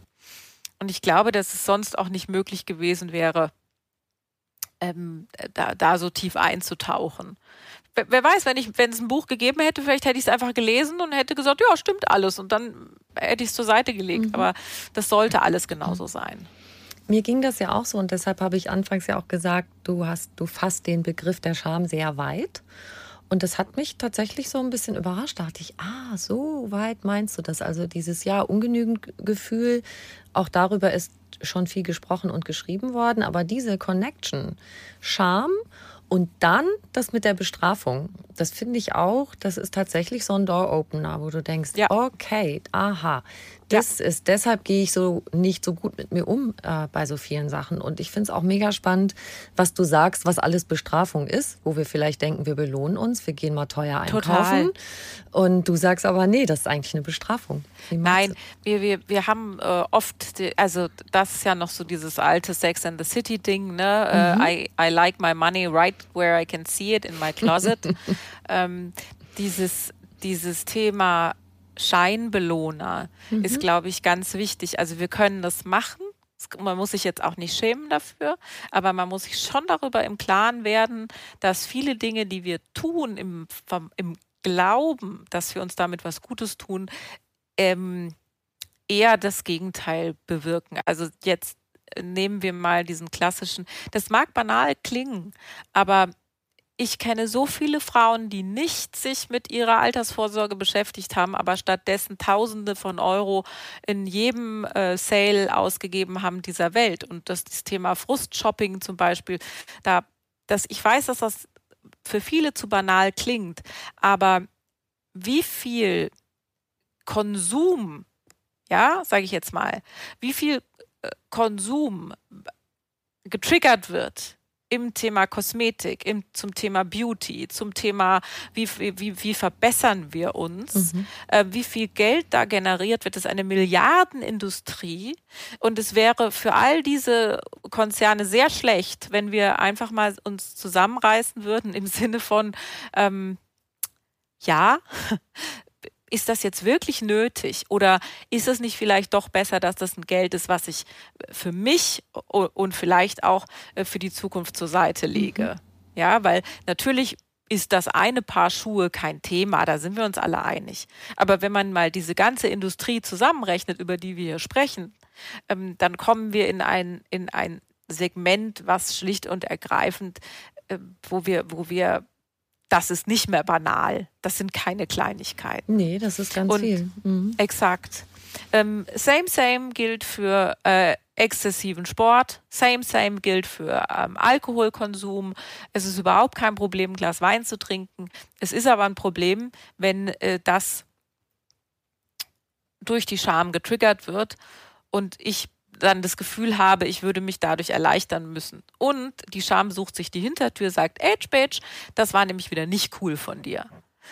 Und ich glaube, dass es sonst auch nicht möglich gewesen wäre, ähm, da, da so tief einzutauchen. Wer, wer weiß, wenn ich, wenn es ein Buch gegeben hätte, vielleicht hätte ich es einfach gelesen und hätte gesagt, ja, stimmt alles. Und dann hätte ich es zur Seite gelegt. Mhm. Aber das sollte alles genauso sein. Mir ging das ja auch so und deshalb habe ich anfangs ja auch gesagt, du hast, du fasst den Begriff der Scham sehr weit. Und das hat mich tatsächlich so ein bisschen überrascht. Da dachte ich, ah, so weit meinst du das? Also dieses ja ungenügend Gefühl, auch darüber ist schon viel gesprochen und geschrieben worden, aber diese Connection, Scham und dann das mit der Bestrafung, das finde ich auch, das ist tatsächlich so ein Door-Opener, wo du denkst, ja. okay, aha, das ja. ist, deshalb gehe ich so nicht so gut mit mir um äh, bei so vielen Sachen. Und ich finde es auch mega spannend, was du sagst, was alles Bestrafung ist, wo wir vielleicht denken, wir belohnen uns, wir gehen mal teuer einkaufen. Total. Und du sagst aber, nee, das ist eigentlich eine Bestrafung. Nein, wir, wir, wir haben äh, oft, die, also das ist ja noch so dieses alte Sex and the City Ding, ne? Mhm. Uh, I, I like my money right where I can see it in my closet. ähm, dieses, dieses Thema Scheinbelohner mhm. ist, glaube ich, ganz wichtig. Also wir können das machen. Man muss sich jetzt auch nicht schämen dafür, aber man muss sich schon darüber im Klaren werden, dass viele Dinge, die wir tun, im, vom, im Glauben, dass wir uns damit was Gutes tun, ähm, eher das Gegenteil bewirken. Also jetzt nehmen wir mal diesen klassischen, das mag banal klingen, aber ich kenne so viele Frauen, die nicht sich mit ihrer Altersvorsorge beschäftigt haben, aber stattdessen Tausende von Euro in jedem äh, Sale ausgegeben haben dieser Welt. Und das, das Thema Frustshopping zum Beispiel, da, das, ich weiß, dass das für viele zu banal klingt, aber wie viel Konsum, ja, sage ich jetzt mal, wie viel äh, Konsum getriggert wird im Thema Kosmetik, im, zum Thema Beauty, zum Thema, wie, wie, wie verbessern wir uns, mhm. äh, wie viel Geld da generiert wird. Das ist eine Milliardenindustrie und es wäre für all diese Konzerne sehr schlecht, wenn wir einfach mal uns zusammenreißen würden im Sinne von, ähm, ja, ist das jetzt wirklich nötig oder ist es nicht vielleicht doch besser, dass das ein Geld ist, was ich für mich und vielleicht auch äh, für die Zukunft zur Seite lege? Mhm. Ja, weil natürlich ist das eine Paar Schuhe kein Thema, da sind wir uns alle einig. Aber wenn man mal diese ganze Industrie zusammenrechnet, über die wir hier sprechen, ähm, dann kommen wir in ein, in ein Segment, was schlicht und ergreifend, äh, wo wir, wo wir das ist nicht mehr banal. Das sind keine Kleinigkeiten. Nee, das ist ganz Und viel. Mhm. Exakt. Ähm, same, same gilt für äh, exzessiven Sport. Same, same gilt für ähm, Alkoholkonsum. Es ist überhaupt kein Problem, ein Glas Wein zu trinken. Es ist aber ein Problem, wenn äh, das durch die Scham getriggert wird und ich dann das Gefühl habe, ich würde mich dadurch erleichtern müssen. Und die Scham sucht sich die Hintertür, sagt, Age Badge, das war nämlich wieder nicht cool von dir.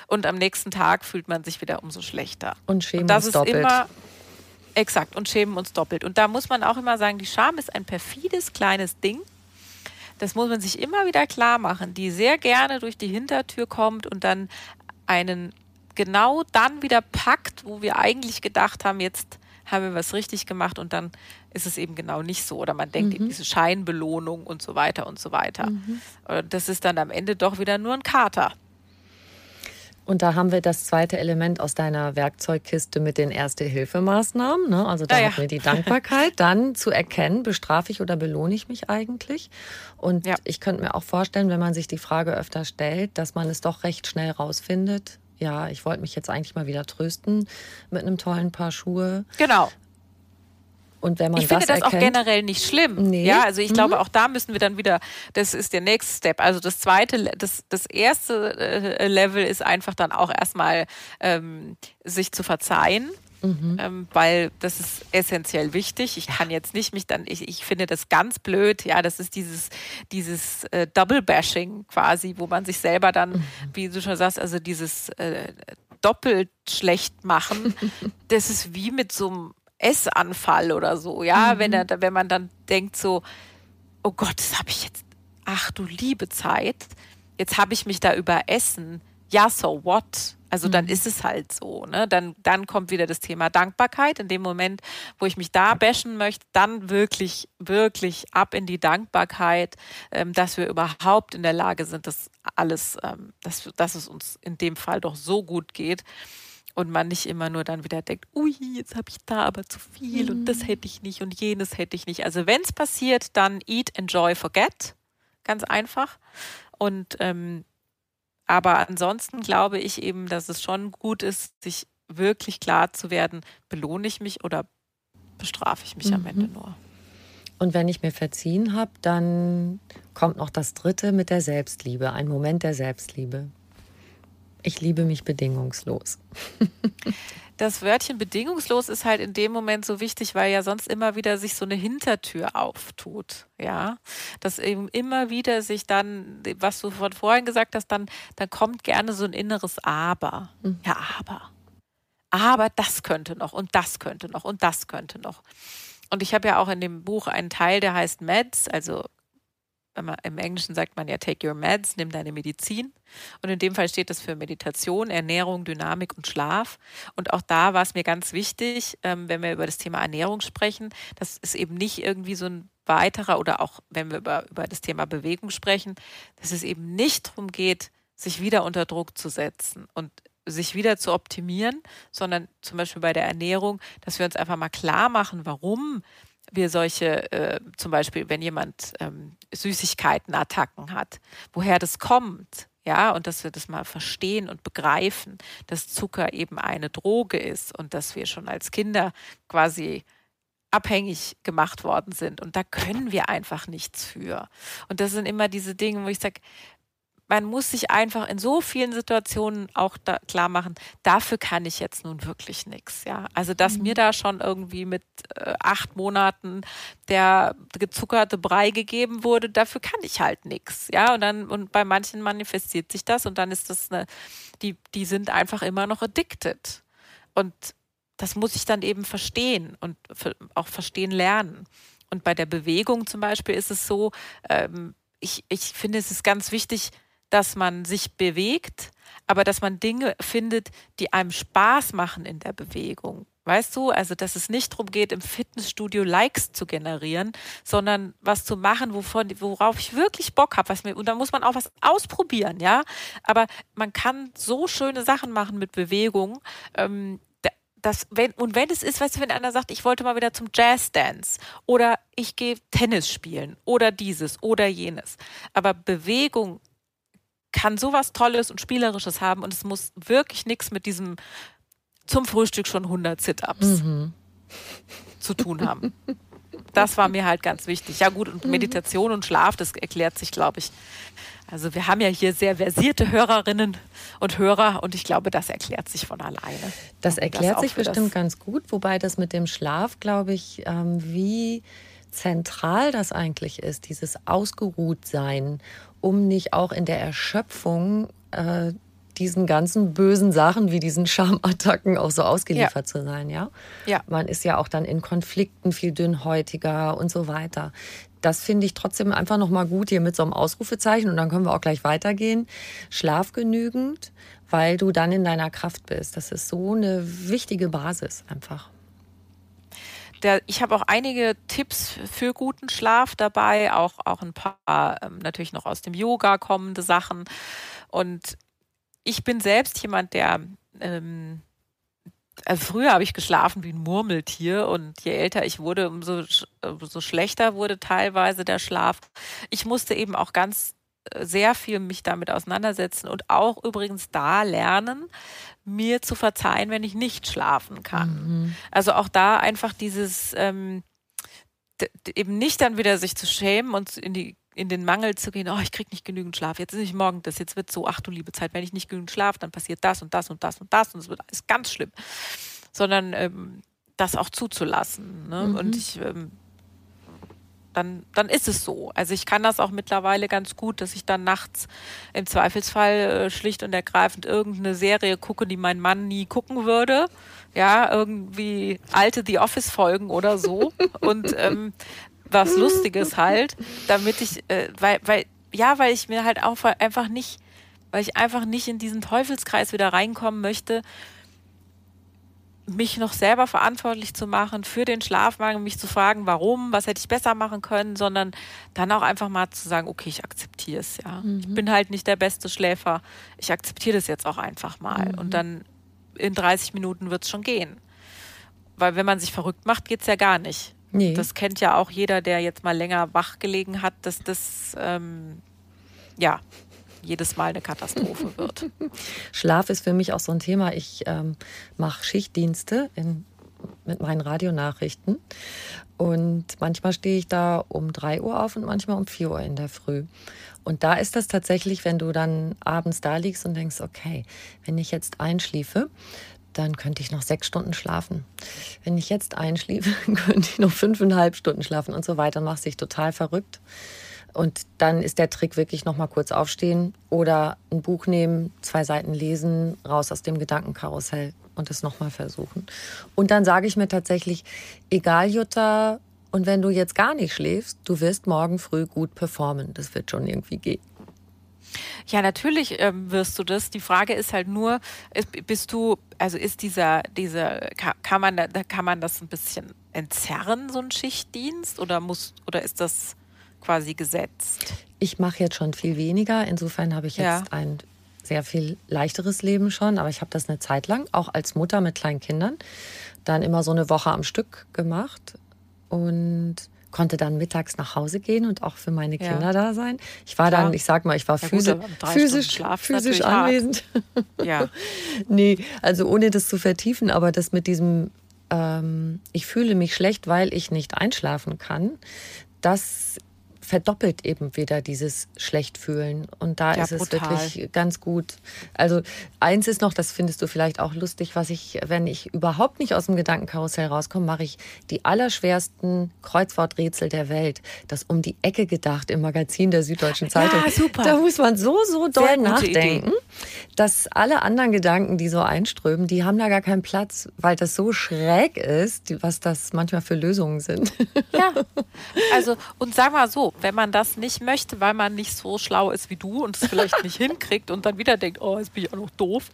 und am nächsten Tag fühlt man sich wieder umso schlechter. Und schämen und das uns ist doppelt. Immer, exakt, und schämen uns doppelt. Und da muss man auch immer sagen, die Scham ist ein perfides kleines Ding. Das muss man sich immer wieder klar machen, die sehr gerne durch die Hintertür kommt und dann einen genau dann wieder packt, wo wir eigentlich gedacht haben, jetzt haben wir was richtig gemacht und dann ist es eben genau nicht so. Oder man denkt mhm. in diese Scheinbelohnung und so weiter und so weiter. Mhm. Das ist dann am Ende doch wieder nur ein Kater. Und da haben wir das zweite Element aus deiner Werkzeugkiste mit den Erste-Hilfemaßnahmen. Ne? Also da ja, hatten wir die Dankbarkeit. Dann zu erkennen, bestrafe ich oder belohne ich mich eigentlich? Und ja. ich könnte mir auch vorstellen, wenn man sich die Frage öfter stellt, dass man es doch recht schnell rausfindet. Ja, ich wollte mich jetzt eigentlich mal wieder trösten mit einem tollen Paar Schuhe. Genau. Und wenn man ich finde das, das auch generell nicht schlimm. Nee. Ja, also ich mhm. glaube, auch da müssen wir dann wieder, das ist der Next Step. Also das zweite, das, das erste äh, Level ist einfach dann auch erstmal ähm, sich zu verzeihen. Mhm. Ähm, weil das ist essentiell wichtig. Ich kann jetzt nicht mich dann, ich, ich finde das ganz blöd, ja, das ist dieses, dieses äh, Double-Bashing quasi, wo man sich selber dann, mhm. wie du schon sagst, also dieses äh, doppelt schlecht machen, das ist wie mit so einem Essanfall oder so, ja, mhm. wenn, er, wenn man dann denkt so, oh Gott, das habe ich jetzt, ach du liebe Zeit, jetzt habe ich mich da überessen. Ja, so what? Also dann mhm. ist es halt so. Ne? Dann, dann kommt wieder das Thema Dankbarkeit. In dem Moment, wo ich mich da bashen möchte, dann wirklich, wirklich ab in die Dankbarkeit, ähm, dass wir überhaupt in der Lage sind, dass alles, ähm, dass, dass es uns in dem Fall doch so gut geht und man nicht immer nur dann wieder denkt, ui, jetzt habe ich da aber zu viel mhm. und das mhm. hätte ich nicht und jenes hätte ich nicht. Also wenn es passiert, dann eat, enjoy, forget. Ganz einfach. Und ähm, aber ansonsten glaube ich eben, dass es schon gut ist, sich wirklich klar zu werden, belohne ich mich oder bestrafe ich mich mhm. am Ende nur. Und wenn ich mir verziehen habe, dann kommt noch das Dritte mit der Selbstliebe, ein Moment der Selbstliebe. Ich liebe mich bedingungslos. das Wörtchen bedingungslos ist halt in dem Moment so wichtig, weil ja sonst immer wieder sich so eine Hintertür auftut. Ja, dass eben immer wieder sich dann, was du von vorhin gesagt hast, dann, dann kommt gerne so ein inneres Aber. Mhm. Ja, aber. Aber das könnte noch und das könnte noch und das könnte noch. Und ich habe ja auch in dem Buch einen Teil, der heißt Meds, also man, im Englischen sagt man ja take your meds, nimm deine Medizin. Und in dem Fall steht das für Meditation, Ernährung, Dynamik und Schlaf. Und auch da war es mir ganz wichtig, ähm, wenn wir über das Thema Ernährung sprechen, dass es eben nicht irgendwie so ein weiterer oder auch wenn wir über, über das Thema Bewegung sprechen, dass es eben nicht darum geht, sich wieder unter Druck zu setzen und sich wieder zu optimieren, sondern zum Beispiel bei der Ernährung, dass wir uns einfach mal klar machen, warum wir solche, äh, zum Beispiel, wenn jemand ähm, Süßigkeitenattacken hat, woher das kommt, ja, und dass wir das mal verstehen und begreifen, dass Zucker eben eine Droge ist und dass wir schon als Kinder quasi abhängig gemacht worden sind. Und da können wir einfach nichts für. Und das sind immer diese Dinge, wo ich sage, man muss sich einfach in so vielen Situationen auch da klar machen, dafür kann ich jetzt nun wirklich nichts. Ja, also dass mhm. mir da schon irgendwie mit äh, acht Monaten der gezuckerte Brei gegeben wurde, dafür kann ich halt nichts. Ja, und dann und bei manchen manifestiert sich das und dann ist das eine, die die sind einfach immer noch addicted und das muss ich dann eben verstehen und auch verstehen lernen. Und bei der Bewegung zum Beispiel ist es so, ähm, ich, ich finde, es ist ganz wichtig, dass man sich bewegt, aber dass man Dinge findet, die einem Spaß machen in der Bewegung. Weißt du, also dass es nicht darum geht, im Fitnessstudio Likes zu generieren, sondern was zu machen, wovon, worauf ich wirklich Bock habe. und da muss man auch was ausprobieren, ja. Aber man kann so schöne Sachen machen mit Bewegung. Ähm, das, wenn, und wenn es ist, weißt du, wenn einer sagt, ich wollte mal wieder zum Jazzdance oder ich gehe Tennis spielen oder dieses oder jenes. Aber Bewegung kann sowas Tolles und Spielerisches haben und es muss wirklich nichts mit diesem zum Frühstück schon 100 Sit-Ups mhm. zu tun haben. Das war mir halt ganz wichtig. Ja gut, und mhm. Meditation und Schlaf, das erklärt sich, glaube ich. Also wir haben ja hier sehr versierte Hörerinnen und Hörer und ich glaube, das erklärt sich von alleine. Das erklärt das sich bestimmt ganz gut, wobei das mit dem Schlaf, glaube ich, ähm, wie zentral das eigentlich ist, dieses Ausgeruhtsein um nicht auch in der Erschöpfung äh, diesen ganzen bösen Sachen wie diesen Schamattacken auch so ausgeliefert ja. zu sein, ja? Ja. Man ist ja auch dann in Konflikten viel dünnhäutiger und so weiter. Das finde ich trotzdem einfach nochmal gut hier mit so einem Ausrufezeichen und dann können wir auch gleich weitergehen. Schlaf genügend, weil du dann in deiner Kraft bist. Das ist so eine wichtige Basis einfach. Der, ich habe auch einige Tipps für guten Schlaf dabei, auch, auch ein paar ähm, natürlich noch aus dem Yoga kommende Sachen. Und ich bin selbst jemand, der ähm, also früher habe ich geschlafen wie ein Murmeltier und je älter ich wurde, umso, umso schlechter wurde teilweise der Schlaf. Ich musste eben auch ganz äh, sehr viel mich damit auseinandersetzen und auch übrigens da lernen, mir zu verzeihen, wenn ich nicht schlafen kann. Mhm. Also auch da einfach dieses ähm, eben nicht dann wieder sich zu schämen und in die in den Mangel zu gehen, oh, ich kriege nicht genügend Schlaf, jetzt ist nicht morgen das, jetzt wird so, ach du liebe Zeit, wenn ich nicht genügend schlafe, dann passiert das und das und das und das und es wird alles ganz schlimm. Sondern ähm, das auch zuzulassen. Ne? Mhm. Und ich, ähm, dann, dann ist es so. Also ich kann das auch mittlerweile ganz gut, dass ich dann nachts im Zweifelsfall äh, schlicht und ergreifend irgendeine Serie gucke, die mein Mann nie gucken würde. Ja, irgendwie alte The Office-Folgen oder so. und ähm, was Lustiges halt, damit ich, äh, weil, weil, ja, weil ich mir halt auch einfach nicht, weil ich einfach nicht in diesen Teufelskreis wieder reinkommen möchte, mich noch selber verantwortlich zu machen für den Schlafmangel, mich zu fragen, warum, was hätte ich besser machen können, sondern dann auch einfach mal zu sagen, okay, ich akzeptiere es, ja. Mhm. Ich bin halt nicht der beste Schläfer. Ich akzeptiere das jetzt auch einfach mal. Mhm. Und dann in 30 Minuten wird es schon gehen. Weil wenn man sich verrückt macht, geht es ja gar nicht. Nee. Das kennt ja auch jeder, der jetzt mal länger wach gelegen hat, dass das ähm, ja jedes Mal eine Katastrophe wird. Schlaf ist für mich auch so ein Thema. Ich ähm, mache Schichtdienste in, mit meinen Radionachrichten. Und manchmal stehe ich da um 3 Uhr auf und manchmal um 4 Uhr in der Früh. Und da ist das tatsächlich, wenn du dann abends da liegst und denkst, okay, wenn ich jetzt einschliefe, dann könnte ich noch sechs Stunden schlafen. Wenn ich jetzt einschliefe, könnte ich noch fünfeinhalb Stunden schlafen und so weiter. Machst dich total verrückt. Und dann ist der Trick wirklich noch mal kurz aufstehen oder ein Buch nehmen, zwei Seiten lesen, raus aus dem Gedankenkarussell und es noch mal versuchen. Und dann sage ich mir tatsächlich, egal Jutta, und wenn du jetzt gar nicht schläfst, du wirst morgen früh gut performen. Das wird schon irgendwie gehen. Ja, natürlich ähm, wirst du das. Die Frage ist halt nur, ist, bist du, also ist dieser, dieser, kann man, da kann man das ein bisschen entzerren, so ein Schichtdienst, oder muss, oder ist das quasi gesetzt? Ich mache jetzt schon viel weniger. Insofern habe ich jetzt ja. ein sehr viel leichteres Leben schon, aber ich habe das eine Zeit lang, auch als Mutter mit kleinen Kindern, dann immer so eine Woche am Stück gemacht und konnte dann mittags nach Hause gehen und auch für meine Kinder ja. da sein. Ich war Klar. dann, ich sag mal, ich war ja, physisch, gut, physisch, physisch anwesend. ja. nee, also ohne das zu vertiefen, aber das mit diesem, ähm, ich fühle mich schlecht, weil ich nicht einschlafen kann, das verdoppelt eben wieder dieses Schlechtfühlen. Und da ja, ist es wirklich ganz gut. Also eins ist noch, das findest du vielleicht auch lustig, was ich, wenn ich überhaupt nicht aus dem Gedankenkarussell rauskomme, mache ich die allerschwersten Kreuzworträtsel der Welt. Das um die Ecke gedacht im Magazin der Süddeutschen Zeitung. Ja, super. Da muss man so, so doll nachdenken, Idee. dass alle anderen Gedanken, die so einströmen, die haben da gar keinen Platz, weil das so schräg ist, was das manchmal für Lösungen sind. Ja, also und sag mal so, wenn man das nicht möchte, weil man nicht so schlau ist wie du und es vielleicht nicht hinkriegt und dann wieder denkt, oh, jetzt bin ich auch noch doof,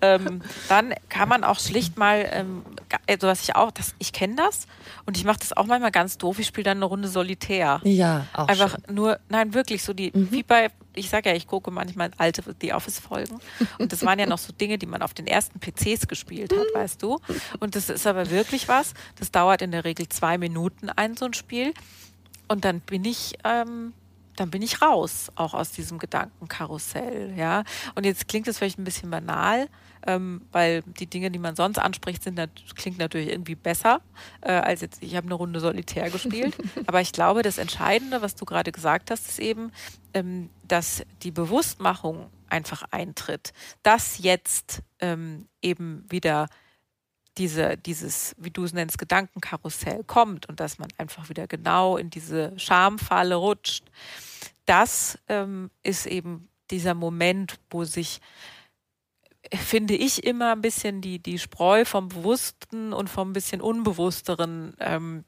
ähm, dann kann man auch schlicht mal, ähm, also was ich auch, das, ich kenne das und ich mache das auch manchmal ganz doof, ich spiele dann eine Runde Solitär. Ja, auch Einfach schön. nur, nein, wirklich so die, mhm. wie bei, ich sage ja, ich gucke manchmal alte The Office-Folgen und das waren ja noch so Dinge, die man auf den ersten PCs gespielt hat, weißt du. Und das ist aber wirklich was, das dauert in der Regel zwei Minuten ein, so ein Spiel. Und dann bin ich, ähm, dann bin ich raus, auch aus diesem Gedankenkarussell, ja. Und jetzt klingt das vielleicht ein bisschen banal, ähm, weil die Dinge, die man sonst anspricht, sind klingt natürlich irgendwie besser äh, als jetzt. Ich habe eine Runde Solitär gespielt, aber ich glaube, das Entscheidende, was du gerade gesagt hast, ist eben, ähm, dass die Bewusstmachung einfach eintritt, dass jetzt ähm, eben wieder diese, dieses, wie du es nennst, Gedankenkarussell kommt und dass man einfach wieder genau in diese Schamfalle rutscht, das ähm, ist eben dieser Moment, wo sich finde ich, immer ein bisschen die, die Spreu vom bewussten und vom bisschen unbewussteren ähm,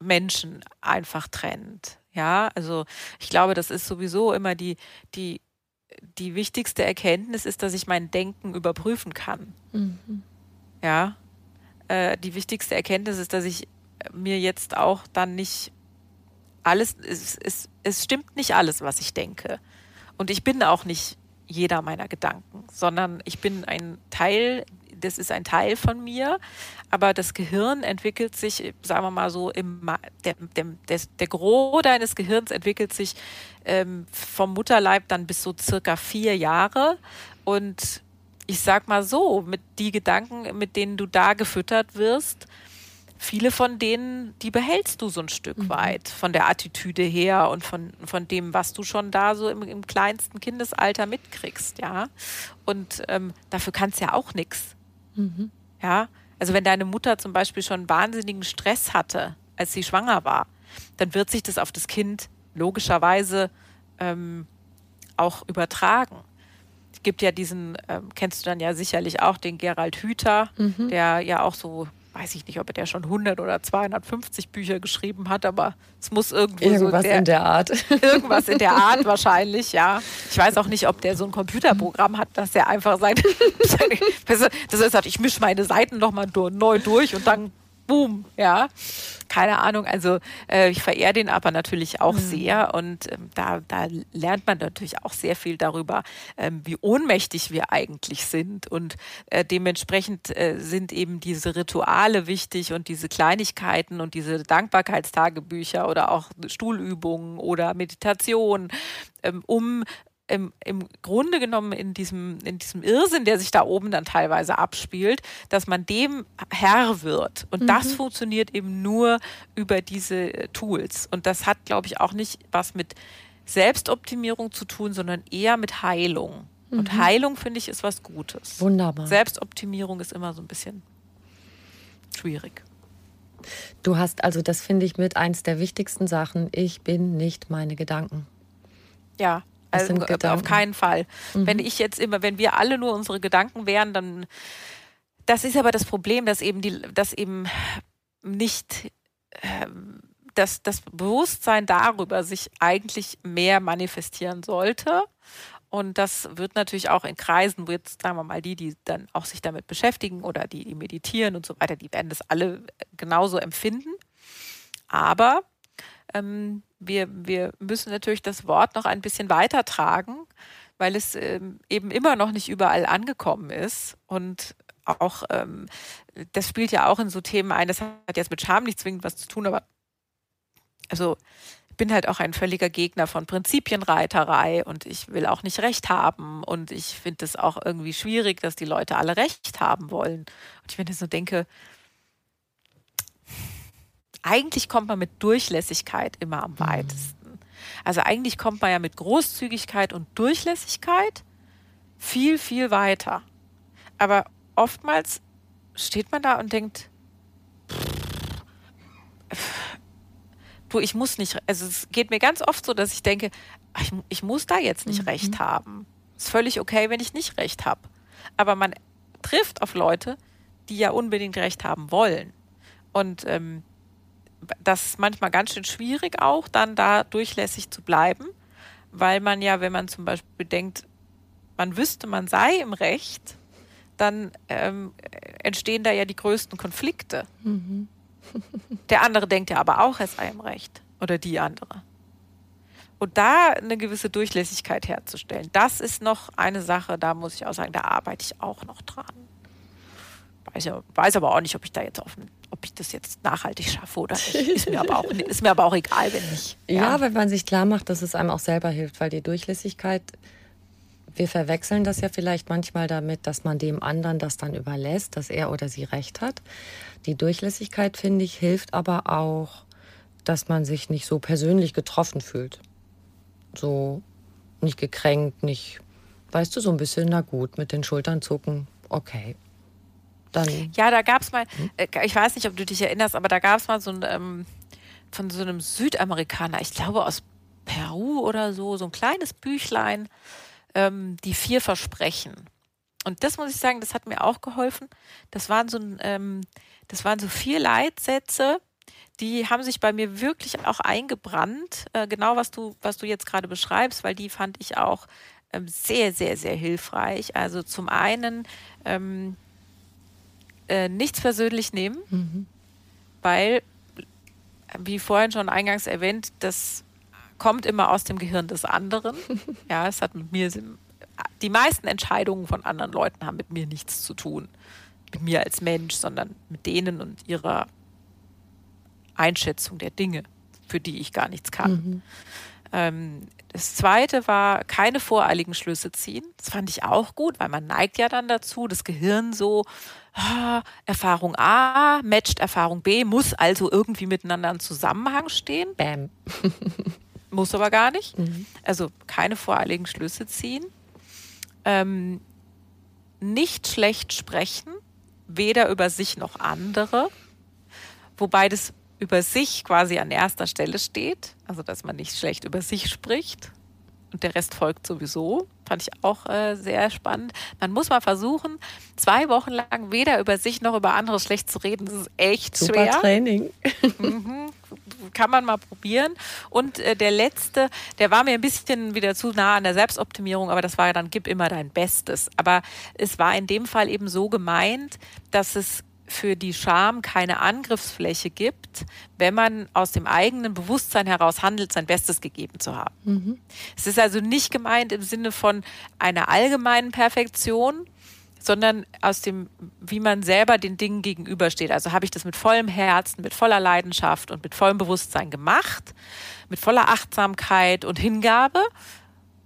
Menschen einfach trennt. Ja, also ich glaube, das ist sowieso immer die, die, die wichtigste Erkenntnis ist, dass ich mein Denken überprüfen kann. Mhm. Ja, äh, die wichtigste Erkenntnis ist, dass ich mir jetzt auch dann nicht alles, es, es, es stimmt nicht alles, was ich denke. Und ich bin auch nicht jeder meiner Gedanken, sondern ich bin ein Teil, das ist ein Teil von mir, aber das Gehirn entwickelt sich, sagen wir mal so, im, der, der, der, der Gros deines Gehirns entwickelt sich ähm, vom Mutterleib dann bis so circa vier Jahre. Und ich sag mal so, mit die Gedanken, mit denen du da gefüttert wirst, viele von denen, die behältst du so ein Stück mhm. weit von der Attitüde her und von, von dem, was du schon da so im, im kleinsten Kindesalter mitkriegst, ja. Und ähm, dafür kannst ja auch nichts. Mhm. Ja. Also wenn deine Mutter zum Beispiel schon wahnsinnigen Stress hatte, als sie schwanger war, dann wird sich das auf das Kind logischerweise ähm, auch übertragen. Es gibt ja diesen, ähm, kennst du dann ja sicherlich auch, den Gerald Hüther, mhm. der ja auch so weiß ich nicht, ob er der schon 100 oder 250 Bücher geschrieben hat, aber es muss irgendwo irgendwas so der, in der Art. Irgendwas in der Art wahrscheinlich, ja. Ich weiß auch nicht, ob der so ein Computerprogramm hat, dass er einfach sein, das ist, ich mische meine Seiten nochmal neu durch und dann boom, ja. Keine Ahnung, also äh, ich verehre den aber natürlich auch mhm. sehr und ähm, da, da lernt man natürlich auch sehr viel darüber, ähm, wie ohnmächtig wir eigentlich sind und äh, dementsprechend äh, sind eben diese Rituale wichtig und diese Kleinigkeiten und diese Dankbarkeitstagebücher oder auch Stuhlübungen oder Meditation, ähm, um im, im Grunde genommen in diesem, in diesem Irrsinn, der sich da oben dann teilweise abspielt, dass man dem Herr wird. Und mhm. das funktioniert eben nur über diese Tools. Und das hat, glaube ich, auch nicht was mit Selbstoptimierung zu tun, sondern eher mit Heilung. Mhm. Und Heilung, finde ich, ist was Gutes. Wunderbar. Selbstoptimierung ist immer so ein bisschen schwierig. Du hast also, das finde ich mit eins der wichtigsten Sachen, ich bin nicht meine Gedanken. Ja, also auf keinen Fall. Mhm. Wenn ich jetzt immer, wenn wir alle nur unsere Gedanken wären, dann das ist aber das Problem, dass eben die, dass eben nicht äh, dass das Bewusstsein darüber sich eigentlich mehr manifestieren sollte. Und das wird natürlich auch in Kreisen, wo jetzt, sagen wir mal, die, die dann auch sich damit beschäftigen oder die, die meditieren und so weiter, die werden das alle genauso empfinden. Aber ähm, wir, wir müssen natürlich das Wort noch ein bisschen weitertragen, weil es ähm, eben immer noch nicht überall angekommen ist. Und auch, ähm, das spielt ja auch in so Themen ein, das hat jetzt mit Scham nicht zwingend was zu tun, aber also ich bin halt auch ein völliger Gegner von Prinzipienreiterei und ich will auch nicht Recht haben und ich finde es auch irgendwie schwierig, dass die Leute alle Recht haben wollen. Und ich wenn ich so denke, eigentlich kommt man mit Durchlässigkeit immer am mhm. weitesten. Also eigentlich kommt man ja mit Großzügigkeit und Durchlässigkeit viel, viel weiter. Aber oftmals steht man da und denkt, du, ich muss nicht, also es geht mir ganz oft so, dass ich denke, ich, ich muss da jetzt nicht mhm. recht haben. Ist völlig okay, wenn ich nicht recht habe. Aber man trifft auf Leute, die ja unbedingt recht haben wollen. Und ähm, das ist manchmal ganz schön schwierig auch, dann da durchlässig zu bleiben, weil man ja, wenn man zum Beispiel denkt, man wüsste, man sei im Recht, dann ähm, entstehen da ja die größten Konflikte. Mhm. Der andere denkt ja aber auch, er sei im Recht oder die andere. Und da eine gewisse Durchlässigkeit herzustellen, das ist noch eine Sache, da muss ich auch sagen, da arbeite ich auch noch dran. Weiß, weiß aber auch nicht, ob ich da jetzt auf, ob ich das jetzt nachhaltig schaffe oder nicht. Ist mir aber auch, ist mir aber auch egal, wenn nicht. Ja. ja, wenn man sich klar macht, dass es einem auch selber hilft, weil die Durchlässigkeit, wir verwechseln das ja vielleicht manchmal damit, dass man dem anderen das dann überlässt, dass er oder sie recht hat. Die Durchlässigkeit, finde ich, hilft aber auch, dass man sich nicht so persönlich getroffen fühlt. So nicht gekränkt, nicht, weißt du, so ein bisschen, na gut, mit den Schultern zucken, okay dann. Ja, da gab es mal, hm? äh, ich weiß nicht, ob du dich erinnerst, aber da gab es mal so ein, ähm, von so einem Südamerikaner, ich glaube aus Peru oder so, so ein kleines Büchlein, ähm, die vier Versprechen. und das muss ich sagen, das hat mir auch geholfen. Das waren so, ähm, das waren so vier Leitsätze, die haben sich bei mir wirklich auch eingebrannt. Äh, genau was du, was du jetzt gerade beschreibst, weil die fand ich auch ähm, sehr, sehr, sehr hilfreich. Also zum einen ähm, äh, nichts persönlich nehmen, mhm. weil, wie vorhin schon eingangs erwähnt, das kommt immer aus dem Gehirn des anderen. ja, es hat mit mir die meisten Entscheidungen von anderen Leuten haben mit mir nichts zu tun. Mit mir als Mensch, sondern mit denen und ihrer Einschätzung der Dinge, für die ich gar nichts kann. Mhm. Ähm, das zweite war keine voreiligen Schlüsse ziehen. Das fand ich auch gut, weil man neigt ja dann dazu, das Gehirn so, ah, Erfahrung A matcht Erfahrung B, muss also irgendwie miteinander in Zusammenhang stehen. Bam. muss aber gar nicht. Mhm. Also keine voreiligen Schlüsse ziehen ähm, nicht schlecht sprechen, weder über sich noch andere, wobei das über sich quasi an erster Stelle steht, also dass man nicht schlecht über sich spricht und der Rest folgt sowieso. Fand ich auch äh, sehr spannend. Man muss mal versuchen, zwei Wochen lang weder über sich noch über andere schlecht zu reden. Das ist echt Super schwer. Training. Mhm kann man mal probieren. Und äh, der letzte, der war mir ein bisschen wieder zu nah an der Selbstoptimierung, aber das war ja dann, gib immer dein Bestes. Aber es war in dem Fall eben so gemeint, dass es für die Scham keine Angriffsfläche gibt, wenn man aus dem eigenen Bewusstsein heraus handelt, sein Bestes gegeben zu haben. Mhm. Es ist also nicht gemeint im Sinne von einer allgemeinen Perfektion, sondern aus dem, wie man selber den Dingen gegenübersteht. Also habe ich das mit vollem Herzen, mit voller Leidenschaft und mit vollem Bewusstsein gemacht, mit voller Achtsamkeit und Hingabe.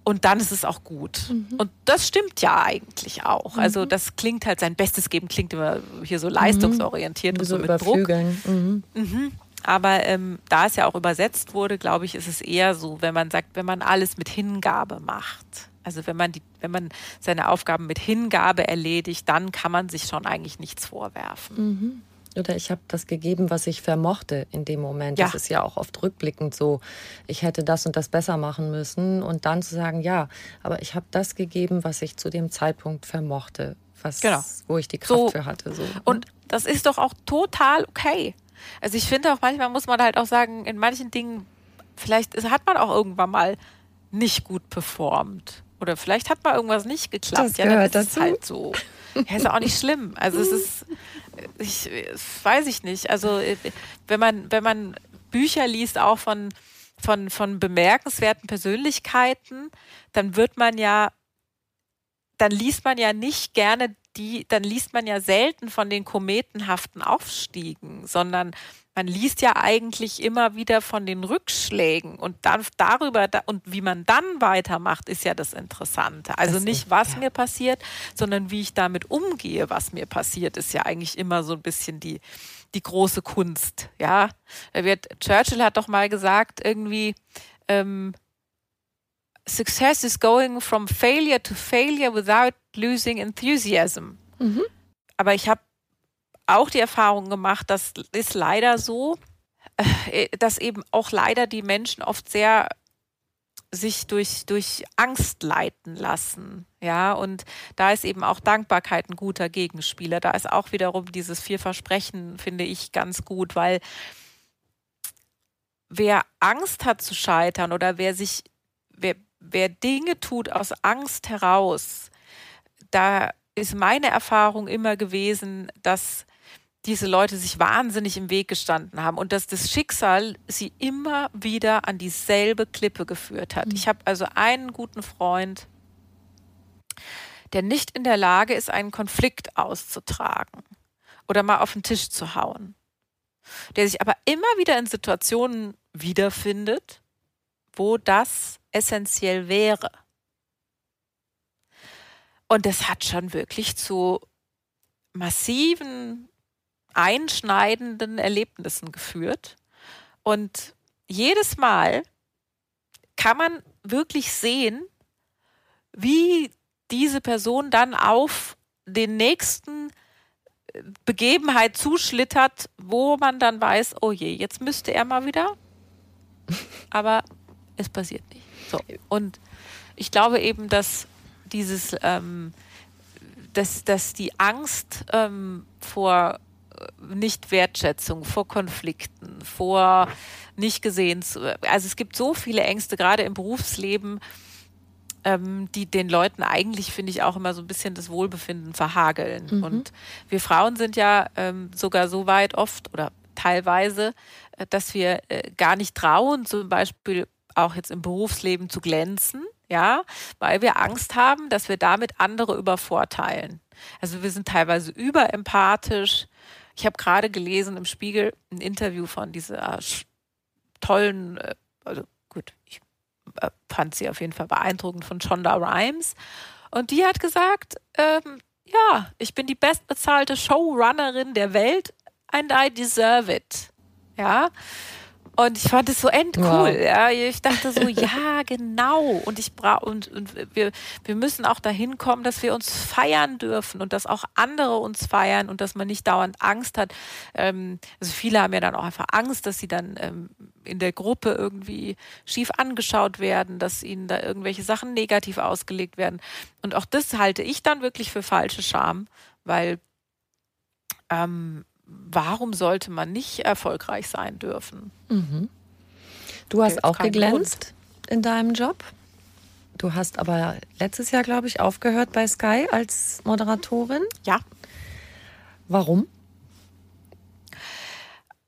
Und dann ist es auch gut. Mhm. Und das stimmt ja eigentlich auch. Mhm. Also das klingt halt, sein Bestes geben klingt immer hier so leistungsorientiert mhm. und so, so mit Druck. Mhm. mhm. Aber ähm, da es ja auch übersetzt wurde, glaube ich, ist es eher so, wenn man sagt, wenn man alles mit Hingabe macht. Also wenn man die, wenn man seine Aufgaben mit Hingabe erledigt, dann kann man sich schon eigentlich nichts vorwerfen. Oder ich habe das gegeben, was ich vermochte in dem Moment. Ja. Das ist ja auch oft rückblickend so, ich hätte das und das besser machen müssen. Und dann zu sagen, ja, aber ich habe das gegeben, was ich zu dem Zeitpunkt vermochte, was, genau. wo ich die Kraft so. für hatte. So. Ne? Und das ist doch auch total okay. Also ich finde auch manchmal muss man halt auch sagen, in manchen Dingen, vielleicht hat man auch irgendwann mal nicht gut performt. Oder vielleicht hat mal irgendwas nicht geklappt. Das ja, dann ist dazu. es halt so. Ja, ist auch nicht schlimm. Also es ist, ich, weiß ich nicht. Also wenn man, wenn man Bücher liest, auch von, von, von bemerkenswerten Persönlichkeiten, dann wird man ja, dann liest man ja nicht gerne die, dann liest man ja selten von den kometenhaften Aufstiegen, sondern man liest ja eigentlich immer wieder von den Rückschlägen und dann darüber und wie man dann weitermacht, ist ja das Interessante. Also nicht, was ja. mir passiert, sondern wie ich damit umgehe, was mir passiert, ist ja eigentlich immer so ein bisschen die, die große Kunst. Ja, wird, Churchill hat doch mal gesagt, irgendwie, ähm, Success is going from failure to failure without losing enthusiasm. Mhm. Aber ich habe auch die Erfahrung gemacht, das ist leider so, äh, dass eben auch leider die Menschen oft sehr sich durch, durch Angst leiten lassen. Ja, und da ist eben auch Dankbarkeit ein guter Gegenspieler. Da ist auch wiederum dieses vier Versprechen, finde ich, ganz gut, weil wer Angst hat zu scheitern oder wer sich, wer, wer Dinge tut aus Angst heraus, da ist meine Erfahrung immer gewesen, dass diese Leute sich wahnsinnig im Weg gestanden haben und dass das Schicksal sie immer wieder an dieselbe Klippe geführt hat. Mhm. Ich habe also einen guten Freund, der nicht in der Lage ist, einen Konflikt auszutragen oder mal auf den Tisch zu hauen, der sich aber immer wieder in Situationen wiederfindet, wo das essentiell wäre. Und das hat schon wirklich zu massiven einschneidenden Erlebnissen geführt. Und jedes Mal kann man wirklich sehen, wie diese Person dann auf den nächsten äh, Begebenheit zuschlittert, wo man dann weiß, oh je, jetzt müsste er mal wieder. Aber es passiert nicht. So. Und ich glaube eben, dass dieses ähm, dass, dass die Angst ähm, vor äh, Nicht-Wertschätzung, vor Konflikten, vor nicht gesehen zu, also es gibt so viele Ängste, gerade im Berufsleben, ähm, die den Leuten eigentlich, finde ich, auch immer so ein bisschen das Wohlbefinden verhageln. Mhm. Und wir Frauen sind ja ähm, sogar so weit oft oder teilweise, äh, dass wir äh, gar nicht trauen, zum Beispiel auch jetzt im Berufsleben zu glänzen, ja, weil wir Angst haben, dass wir damit andere übervorteilen. Also wir sind teilweise überempathisch. Ich habe gerade gelesen im Spiegel ein Interview von dieser tollen, äh, also gut, ich äh, fand sie auf jeden Fall beeindruckend von Shonda Rhimes. Und die hat gesagt, ähm, ja, ich bin die bestbezahlte Showrunnerin der Welt and I deserve it. Ja. Und ich fand es so endcool. Wow. Ja. Ich dachte so, ja, genau. Und ich bra und, und wir, wir müssen auch dahin kommen, dass wir uns feiern dürfen und dass auch andere uns feiern und dass man nicht dauernd Angst hat. Ähm, also viele haben ja dann auch einfach Angst, dass sie dann ähm, in der Gruppe irgendwie schief angeschaut werden, dass ihnen da irgendwelche Sachen negativ ausgelegt werden. Und auch das halte ich dann wirklich für falsche Scham, weil ähm, warum sollte man nicht erfolgreich sein dürfen? Mhm. Du hast auch geglänzt Grund. in deinem Job. Du hast aber letztes Jahr, glaube ich, aufgehört bei Sky als Moderatorin. Ja. Warum?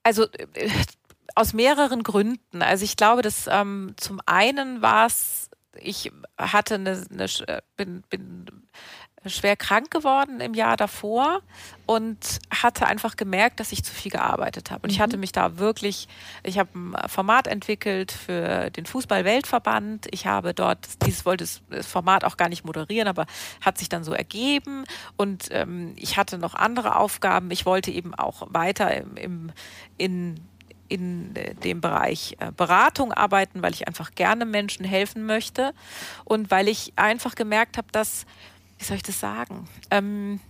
Also äh, aus mehreren Gründen. Also ich glaube, dass ähm, zum einen war es, ich hatte eine, eine äh, bin, bin schwer krank geworden im Jahr davor und hatte einfach gemerkt, dass ich zu viel gearbeitet habe. Und mhm. ich hatte mich da wirklich, ich habe ein Format entwickelt für den Fußball-Weltverband. Ich habe dort, dieses wollte das Format auch gar nicht moderieren, aber hat sich dann so ergeben. Und ähm, ich hatte noch andere Aufgaben. Ich wollte eben auch weiter im, im in in dem Bereich äh, Beratung arbeiten, weil ich einfach gerne Menschen helfen möchte und weil ich einfach gemerkt habe, dass wie soll ich das sagen? Ähm,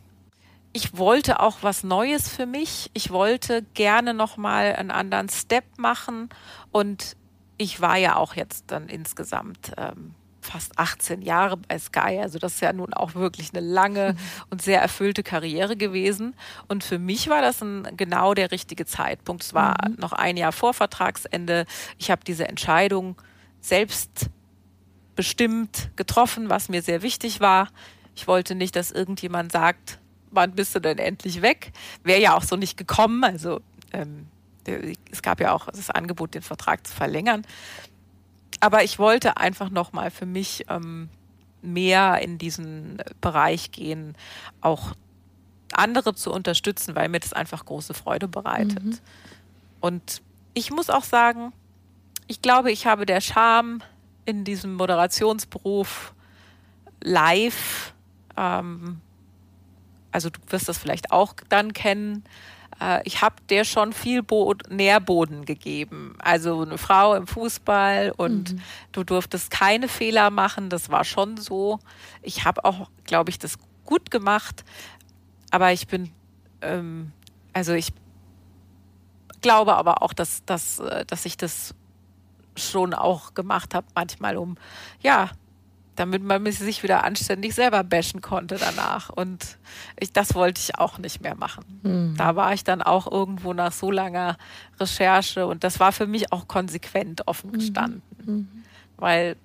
ich wollte auch was Neues für mich. Ich wollte gerne nochmal einen anderen Step machen. Und ich war ja auch jetzt dann insgesamt ähm, fast 18 Jahre bei Sky. Also das ist ja nun auch wirklich eine lange und sehr erfüllte Karriere gewesen. Und für mich war das ein, genau der richtige Zeitpunkt. Es war mhm. noch ein Jahr vor Vertragsende. Ich habe diese Entscheidung selbst bestimmt getroffen, was mir sehr wichtig war. Ich wollte nicht, dass irgendjemand sagt, wann bist du denn endlich weg? Wäre ja auch so nicht gekommen. Also ähm, es gab ja auch das Angebot, den Vertrag zu verlängern. Aber ich wollte einfach nochmal für mich ähm, mehr in diesen Bereich gehen, auch andere zu unterstützen, weil mir das einfach große Freude bereitet. Mhm. Und ich muss auch sagen, ich glaube, ich habe der Charme in diesem Moderationsberuf live ähm, also du wirst das vielleicht auch dann kennen. Äh, ich habe der schon viel Bo Nährboden gegeben. Also eine Frau im Fußball und mhm. du durftest keine Fehler machen. Das war schon so. Ich habe auch, glaube ich, das gut gemacht. Aber ich bin, ähm, also ich glaube aber auch, dass, dass, äh, dass ich das schon auch gemacht habe, manchmal um, ja, damit man sich wieder anständig selber bashen konnte danach. Und ich, das wollte ich auch nicht mehr machen. Mhm. Da war ich dann auch irgendwo nach so langer Recherche und das war für mich auch konsequent offen hm. gestanden. Mhm. Weil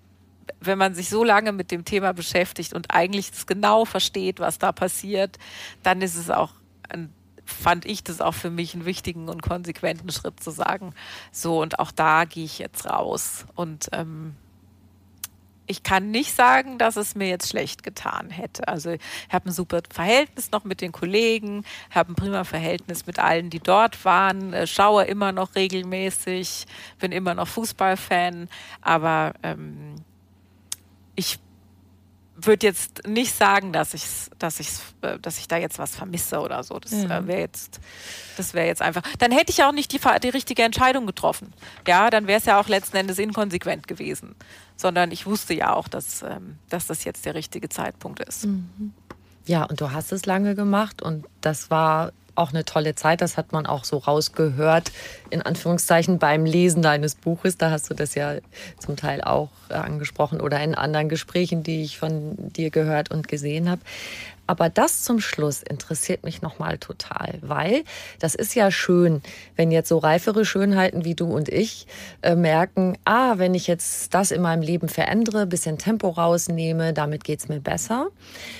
wenn man sich so lange mit dem Thema beschäftigt und eigentlich das genau versteht, was da passiert, dann ist es auch ein fand ich das auch für mich einen wichtigen und konsequenten Schritt zu sagen, so und auch da gehe ich jetzt raus und ähm, ich kann nicht sagen, dass es mir jetzt schlecht getan hätte. Also ich habe ein super Verhältnis noch mit den Kollegen, habe ein prima Verhältnis mit allen, die dort waren, äh, schaue immer noch regelmäßig, bin immer noch Fußballfan, aber ähm, ich würde jetzt nicht sagen, dass ich, dass ich, äh, dass ich da jetzt was vermisse oder so. Das äh, mhm. wäre jetzt, das wäre jetzt einfach. Dann hätte ich auch nicht die, die richtige Entscheidung getroffen. Ja, dann wäre es ja auch letzten Endes inkonsequent gewesen sondern ich wusste ja auch, dass, ähm, dass das jetzt der richtige Zeitpunkt ist. Mhm. Ja, und du hast es lange gemacht und das war auch eine tolle Zeit. Das hat man auch so rausgehört, in Anführungszeichen, beim Lesen deines Buches. Da hast du das ja zum Teil auch angesprochen oder in anderen Gesprächen, die ich von dir gehört und gesehen habe. Aber das zum Schluss interessiert mich nochmal total, weil das ist ja schön, wenn jetzt so reifere Schönheiten wie du und ich äh, merken, ah, wenn ich jetzt das in meinem Leben verändere, bisschen Tempo rausnehme, damit geht's mir besser.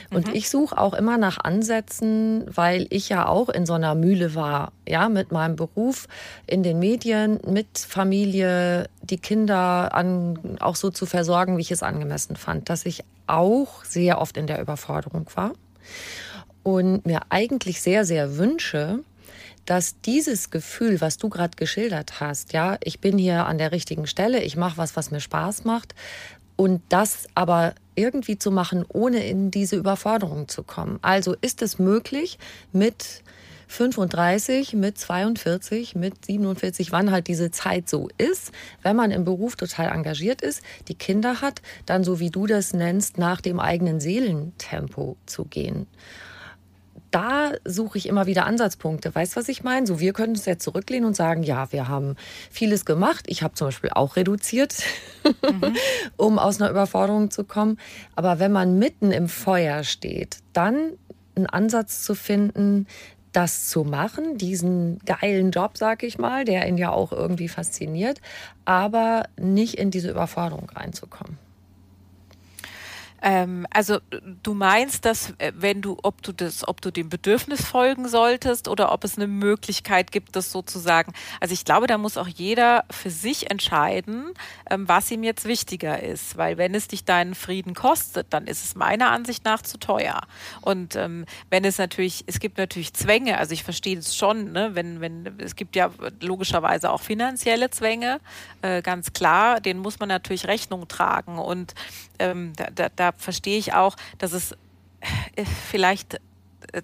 Und mhm. ich suche auch immer nach Ansätzen, weil ich ja auch in so einer Mühle war, ja, mit meinem Beruf in den Medien, mit Familie, die Kinder an, auch so zu versorgen, wie ich es angemessen fand, dass ich auch sehr oft in der Überforderung war und mir eigentlich sehr, sehr wünsche, dass dieses Gefühl, was du gerade geschildert hast, ja, ich bin hier an der richtigen Stelle, ich mache was, was mir Spaß macht und das aber irgendwie zu machen, ohne in diese Überforderung zu kommen. Also ist es möglich, mit 35, mit 42, mit 47, wann halt diese Zeit so ist, wenn man im Beruf total engagiert ist, die Kinder hat, dann so wie du das nennst, nach dem eigenen Seelentempo zu gehen da suche ich immer wieder Ansatzpunkte. Weißt du, was ich meine? So, wir können uns jetzt zurücklehnen und sagen, ja, wir haben vieles gemacht. Ich habe zum Beispiel auch reduziert, mhm. um aus einer Überforderung zu kommen. Aber wenn man mitten im Feuer steht, dann einen Ansatz zu finden, das zu machen, diesen geilen Job, sag ich mal, der ihn ja auch irgendwie fasziniert, aber nicht in diese Überforderung reinzukommen. Ähm, also du meinst, dass äh, wenn du, ob du das, ob du dem Bedürfnis folgen solltest oder ob es eine Möglichkeit gibt, das sozusagen. Also ich glaube, da muss auch jeder für sich entscheiden, ähm, was ihm jetzt wichtiger ist, weil wenn es dich deinen Frieden kostet, dann ist es meiner Ansicht nach zu teuer. Und ähm, wenn es natürlich, es gibt natürlich Zwänge. Also ich verstehe es schon, ne? wenn wenn es gibt ja logischerweise auch finanzielle Zwänge, äh, ganz klar, denen muss man natürlich Rechnung tragen und ähm, da, da, da verstehe ich auch, dass es äh, vielleicht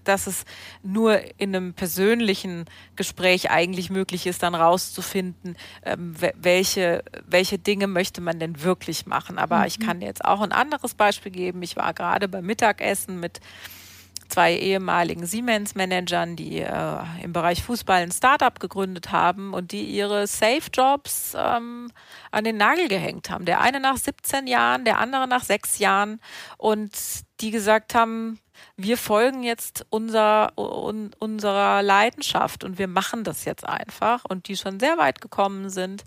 dass es nur in einem persönlichen Gespräch eigentlich möglich ist, dann rauszufinden, ähm, welche, welche Dinge möchte man denn wirklich machen. Aber mhm. ich kann jetzt auch ein anderes Beispiel geben. Ich war gerade beim Mittagessen mit zwei ehemaligen Siemens-Managern, die äh, im Bereich Fußball ein Startup gegründet haben und die ihre Safe-Jobs ähm, an den Nagel gehängt haben. Der eine nach 17 Jahren, der andere nach sechs Jahren. Und die gesagt haben, wir folgen jetzt unser, un, unserer Leidenschaft und wir machen das jetzt einfach. Und die schon sehr weit gekommen sind.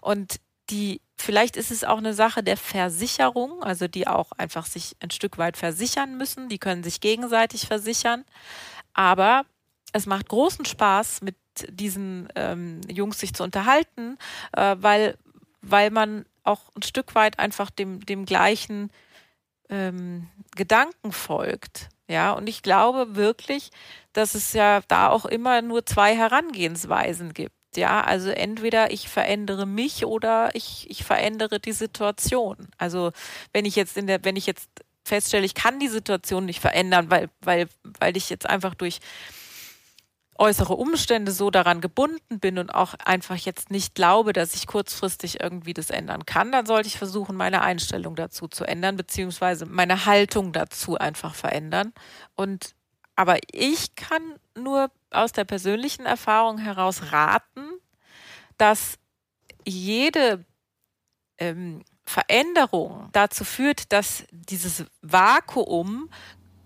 Und die Vielleicht ist es auch eine Sache der Versicherung, also die auch einfach sich ein Stück weit versichern müssen. Die können sich gegenseitig versichern. Aber es macht großen Spaß, mit diesen ähm, Jungs sich zu unterhalten, äh, weil, weil man auch ein Stück weit einfach dem, dem gleichen ähm, Gedanken folgt. Ja, und ich glaube wirklich, dass es ja da auch immer nur zwei Herangehensweisen gibt. Ja, also entweder ich verändere mich oder ich, ich verändere die Situation. Also wenn ich jetzt in der, wenn ich jetzt feststelle, ich kann die Situation nicht verändern, weil, weil, weil ich jetzt einfach durch äußere Umstände so daran gebunden bin und auch einfach jetzt nicht glaube, dass ich kurzfristig irgendwie das ändern kann, dann sollte ich versuchen, meine Einstellung dazu zu ändern, beziehungsweise meine Haltung dazu einfach verändern. Und aber ich kann nur aus der persönlichen Erfahrung heraus raten, dass jede ähm, Veränderung dazu führt, dass dieses Vakuum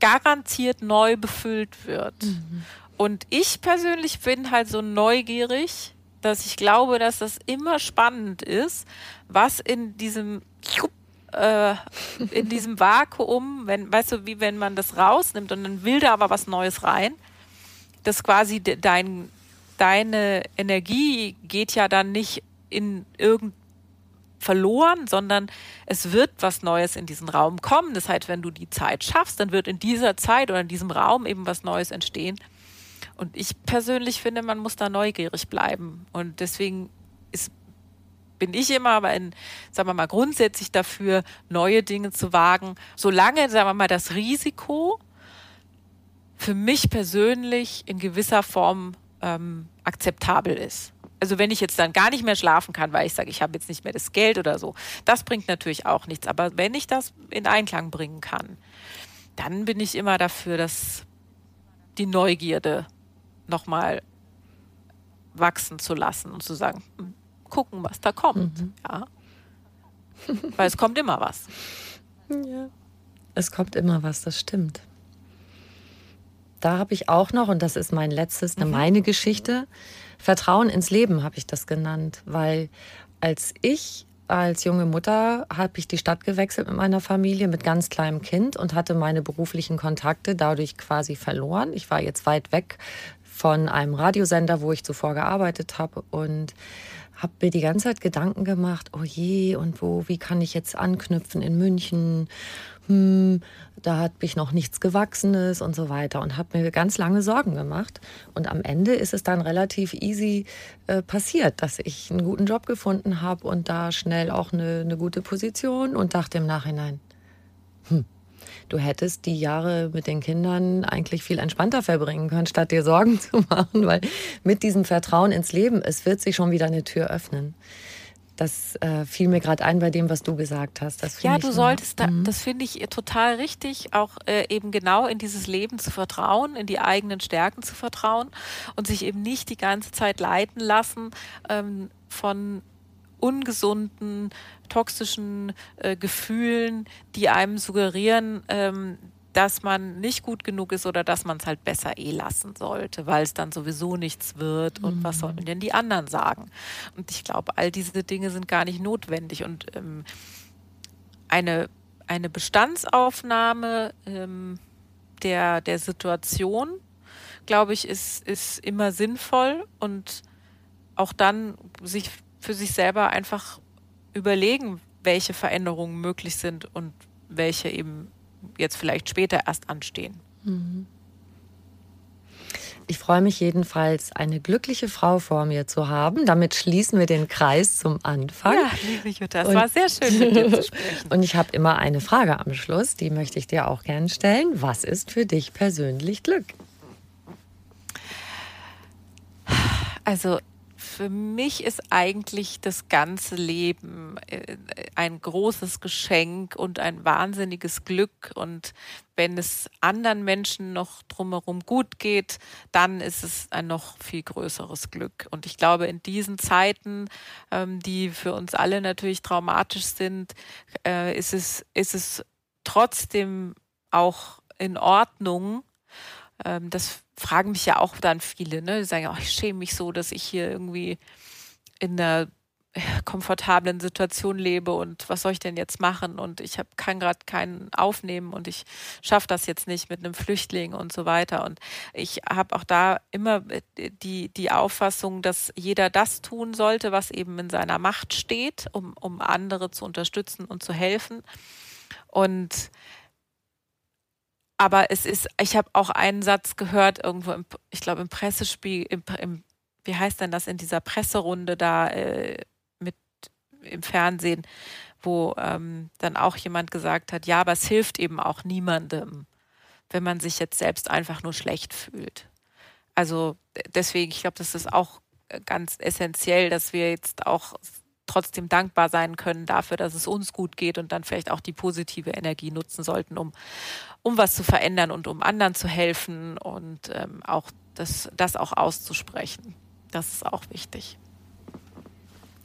garantiert neu befüllt wird. Mhm. Und ich persönlich bin halt so neugierig, dass ich glaube, dass das immer spannend ist, was in diesem äh, in diesem Vakuum, wenn, weißt du, wie wenn man das rausnimmt und dann will da aber was Neues rein, dass quasi dein, deine Energie geht ja dann nicht in irgend verloren, sondern es wird was Neues in diesen Raum kommen. Das heißt, wenn du die Zeit schaffst, dann wird in dieser Zeit oder in diesem Raum eben was Neues entstehen. Und ich persönlich finde, man muss da neugierig bleiben. Und deswegen ist, bin ich immer aber in, sagen wir mal, grundsätzlich dafür, neue Dinge zu wagen, solange, sagen wir mal, das Risiko für mich persönlich in gewisser Form ähm, akzeptabel ist. Also wenn ich jetzt dann gar nicht mehr schlafen kann, weil ich sage, ich habe jetzt nicht mehr das Geld oder so, das bringt natürlich auch nichts. Aber wenn ich das in Einklang bringen kann, dann bin ich immer dafür, dass die Neugierde nochmal wachsen zu lassen und zu sagen, hm, gucken, was da kommt. Mhm. Ja. Weil es kommt immer was. Ja. Es kommt immer was, das stimmt. Da habe ich auch noch, und das ist mein letztes, mhm. meine Geschichte, Vertrauen ins Leben habe ich das genannt, weil als ich als junge Mutter habe ich die Stadt gewechselt mit meiner Familie mit ganz kleinem Kind und hatte meine beruflichen Kontakte dadurch quasi verloren. Ich war jetzt weit weg von einem Radiosender, wo ich zuvor gearbeitet habe und habe mir die ganze Zeit Gedanken gemacht, oh je, und wo, wie kann ich jetzt anknüpfen in München? Hm, da hat mich noch nichts Gewachsenes und so weiter und habe mir ganz lange Sorgen gemacht. Und am Ende ist es dann relativ easy äh, passiert, dass ich einen guten Job gefunden habe und da schnell auch eine, eine gute Position und dachte im Nachhinein, hm, du hättest die Jahre mit den Kindern eigentlich viel entspannter verbringen können, statt dir Sorgen zu machen, weil mit diesem Vertrauen ins Leben, es wird sich schon wieder eine Tür öffnen. Das äh, fiel mir gerade ein bei dem, was du gesagt hast. ja, du solltest, da, mhm. das finde ich total richtig, auch äh, eben genau in dieses Leben zu vertrauen, in die eigenen Stärken zu vertrauen und sich eben nicht die ganze Zeit leiten lassen ähm, von ungesunden, toxischen äh, Gefühlen, die einem suggerieren, ähm, dass man nicht gut genug ist oder dass man es halt besser eh lassen sollte, weil es dann sowieso nichts wird und mhm. was sollen denn die anderen sagen? Und ich glaube, all diese Dinge sind gar nicht notwendig und ähm, eine, eine Bestandsaufnahme ähm, der, der Situation, glaube ich, ist, ist immer sinnvoll und auch dann sich für sich selber einfach überlegen, welche Veränderungen möglich sind und welche eben jetzt vielleicht später erst anstehen. Mhm. Ich freue mich jedenfalls, eine glückliche Frau vor mir zu haben. Damit schließen wir den Kreis zum Anfang. Ja, liebe Jutta, es war sehr schön, mit dir zu sprechen. Und ich habe immer eine Frage am Schluss, die möchte ich dir auch gerne stellen. Was ist für dich persönlich Glück? Also für mich ist eigentlich das ganze Leben äh, ein großes Geschenk und ein wahnsinniges Glück. Und wenn es anderen Menschen noch drumherum gut geht, dann ist es ein noch viel größeres Glück. Und ich glaube, in diesen Zeiten, ähm, die für uns alle natürlich traumatisch sind, äh, ist es, ist es trotzdem auch in Ordnung, ähm, das fragen mich ja auch dann viele, ne? Die sagen oh, ich schäme mich so, dass ich hier irgendwie in einer äh, komfortablen Situation lebe und was soll ich denn jetzt machen? Und ich hab, kann gerade keinen aufnehmen und ich schaffe das jetzt nicht mit einem Flüchtling und so weiter. Und ich habe auch da immer äh, die, die Auffassung, dass jeder das tun sollte, was eben in seiner Macht steht, um, um andere zu unterstützen und zu helfen. Und aber es ist, ich habe auch einen Satz gehört, irgendwo, im, ich glaube im Pressespiel, im, im, wie heißt denn das, in dieser Presserunde da äh, mit im Fernsehen, wo ähm, dann auch jemand gesagt hat, ja, aber es hilft eben auch niemandem, wenn man sich jetzt selbst einfach nur schlecht fühlt. Also deswegen, ich glaube, das ist auch ganz essentiell, dass wir jetzt auch trotzdem dankbar sein können dafür, dass es uns gut geht und dann vielleicht auch die positive Energie nutzen sollten, um, um was zu verändern und um anderen zu helfen und ähm, auch das, das auch auszusprechen. Das ist auch wichtig.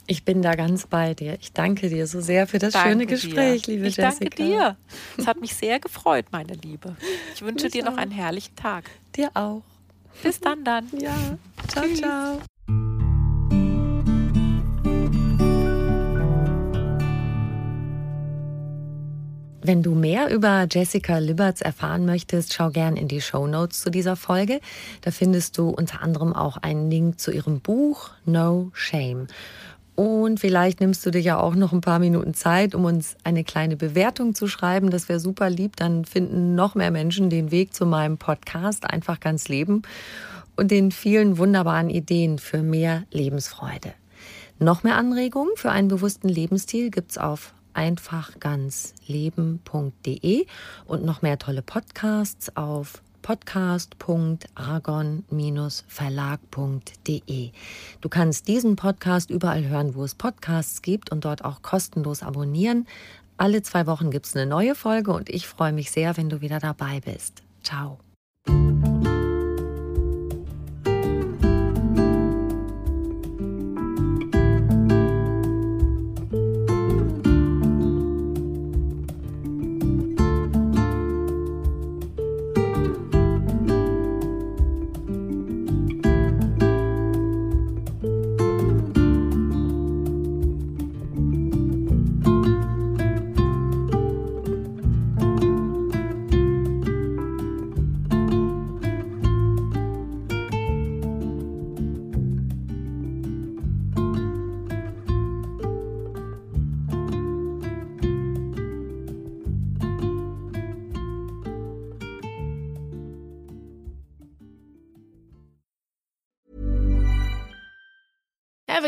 Ich bin da ganz bei dir. Ich danke dir so sehr für das danke schöne Gespräch, dir. liebe ich Jessica. Ich danke dir. Es hat mich sehr gefreut, meine Liebe. Ich wünsche ich dir noch einen herrlichen Tag. Dir auch. Bis dann dann. Ja. Ciao, Tschüss. ciao. Wenn du mehr über Jessica Liberts erfahren möchtest, schau gern in die Show Notes zu dieser Folge. Da findest du unter anderem auch einen Link zu ihrem Buch No Shame. Und vielleicht nimmst du dir ja auch noch ein paar Minuten Zeit, um uns eine kleine Bewertung zu schreiben. Das wäre super lieb. Dann finden noch mehr Menschen den Weg zu meinem Podcast Einfach ganz Leben und den vielen wunderbaren Ideen für mehr Lebensfreude. Noch mehr Anregungen für einen bewussten Lebensstil gibt's auf einfachganzleben.de und noch mehr tolle Podcasts auf podcast.aragon-verlag.de. Du kannst diesen Podcast überall hören, wo es Podcasts gibt und dort auch kostenlos abonnieren. Alle zwei Wochen gibt es eine neue Folge und ich freue mich sehr, wenn du wieder dabei bist. Ciao.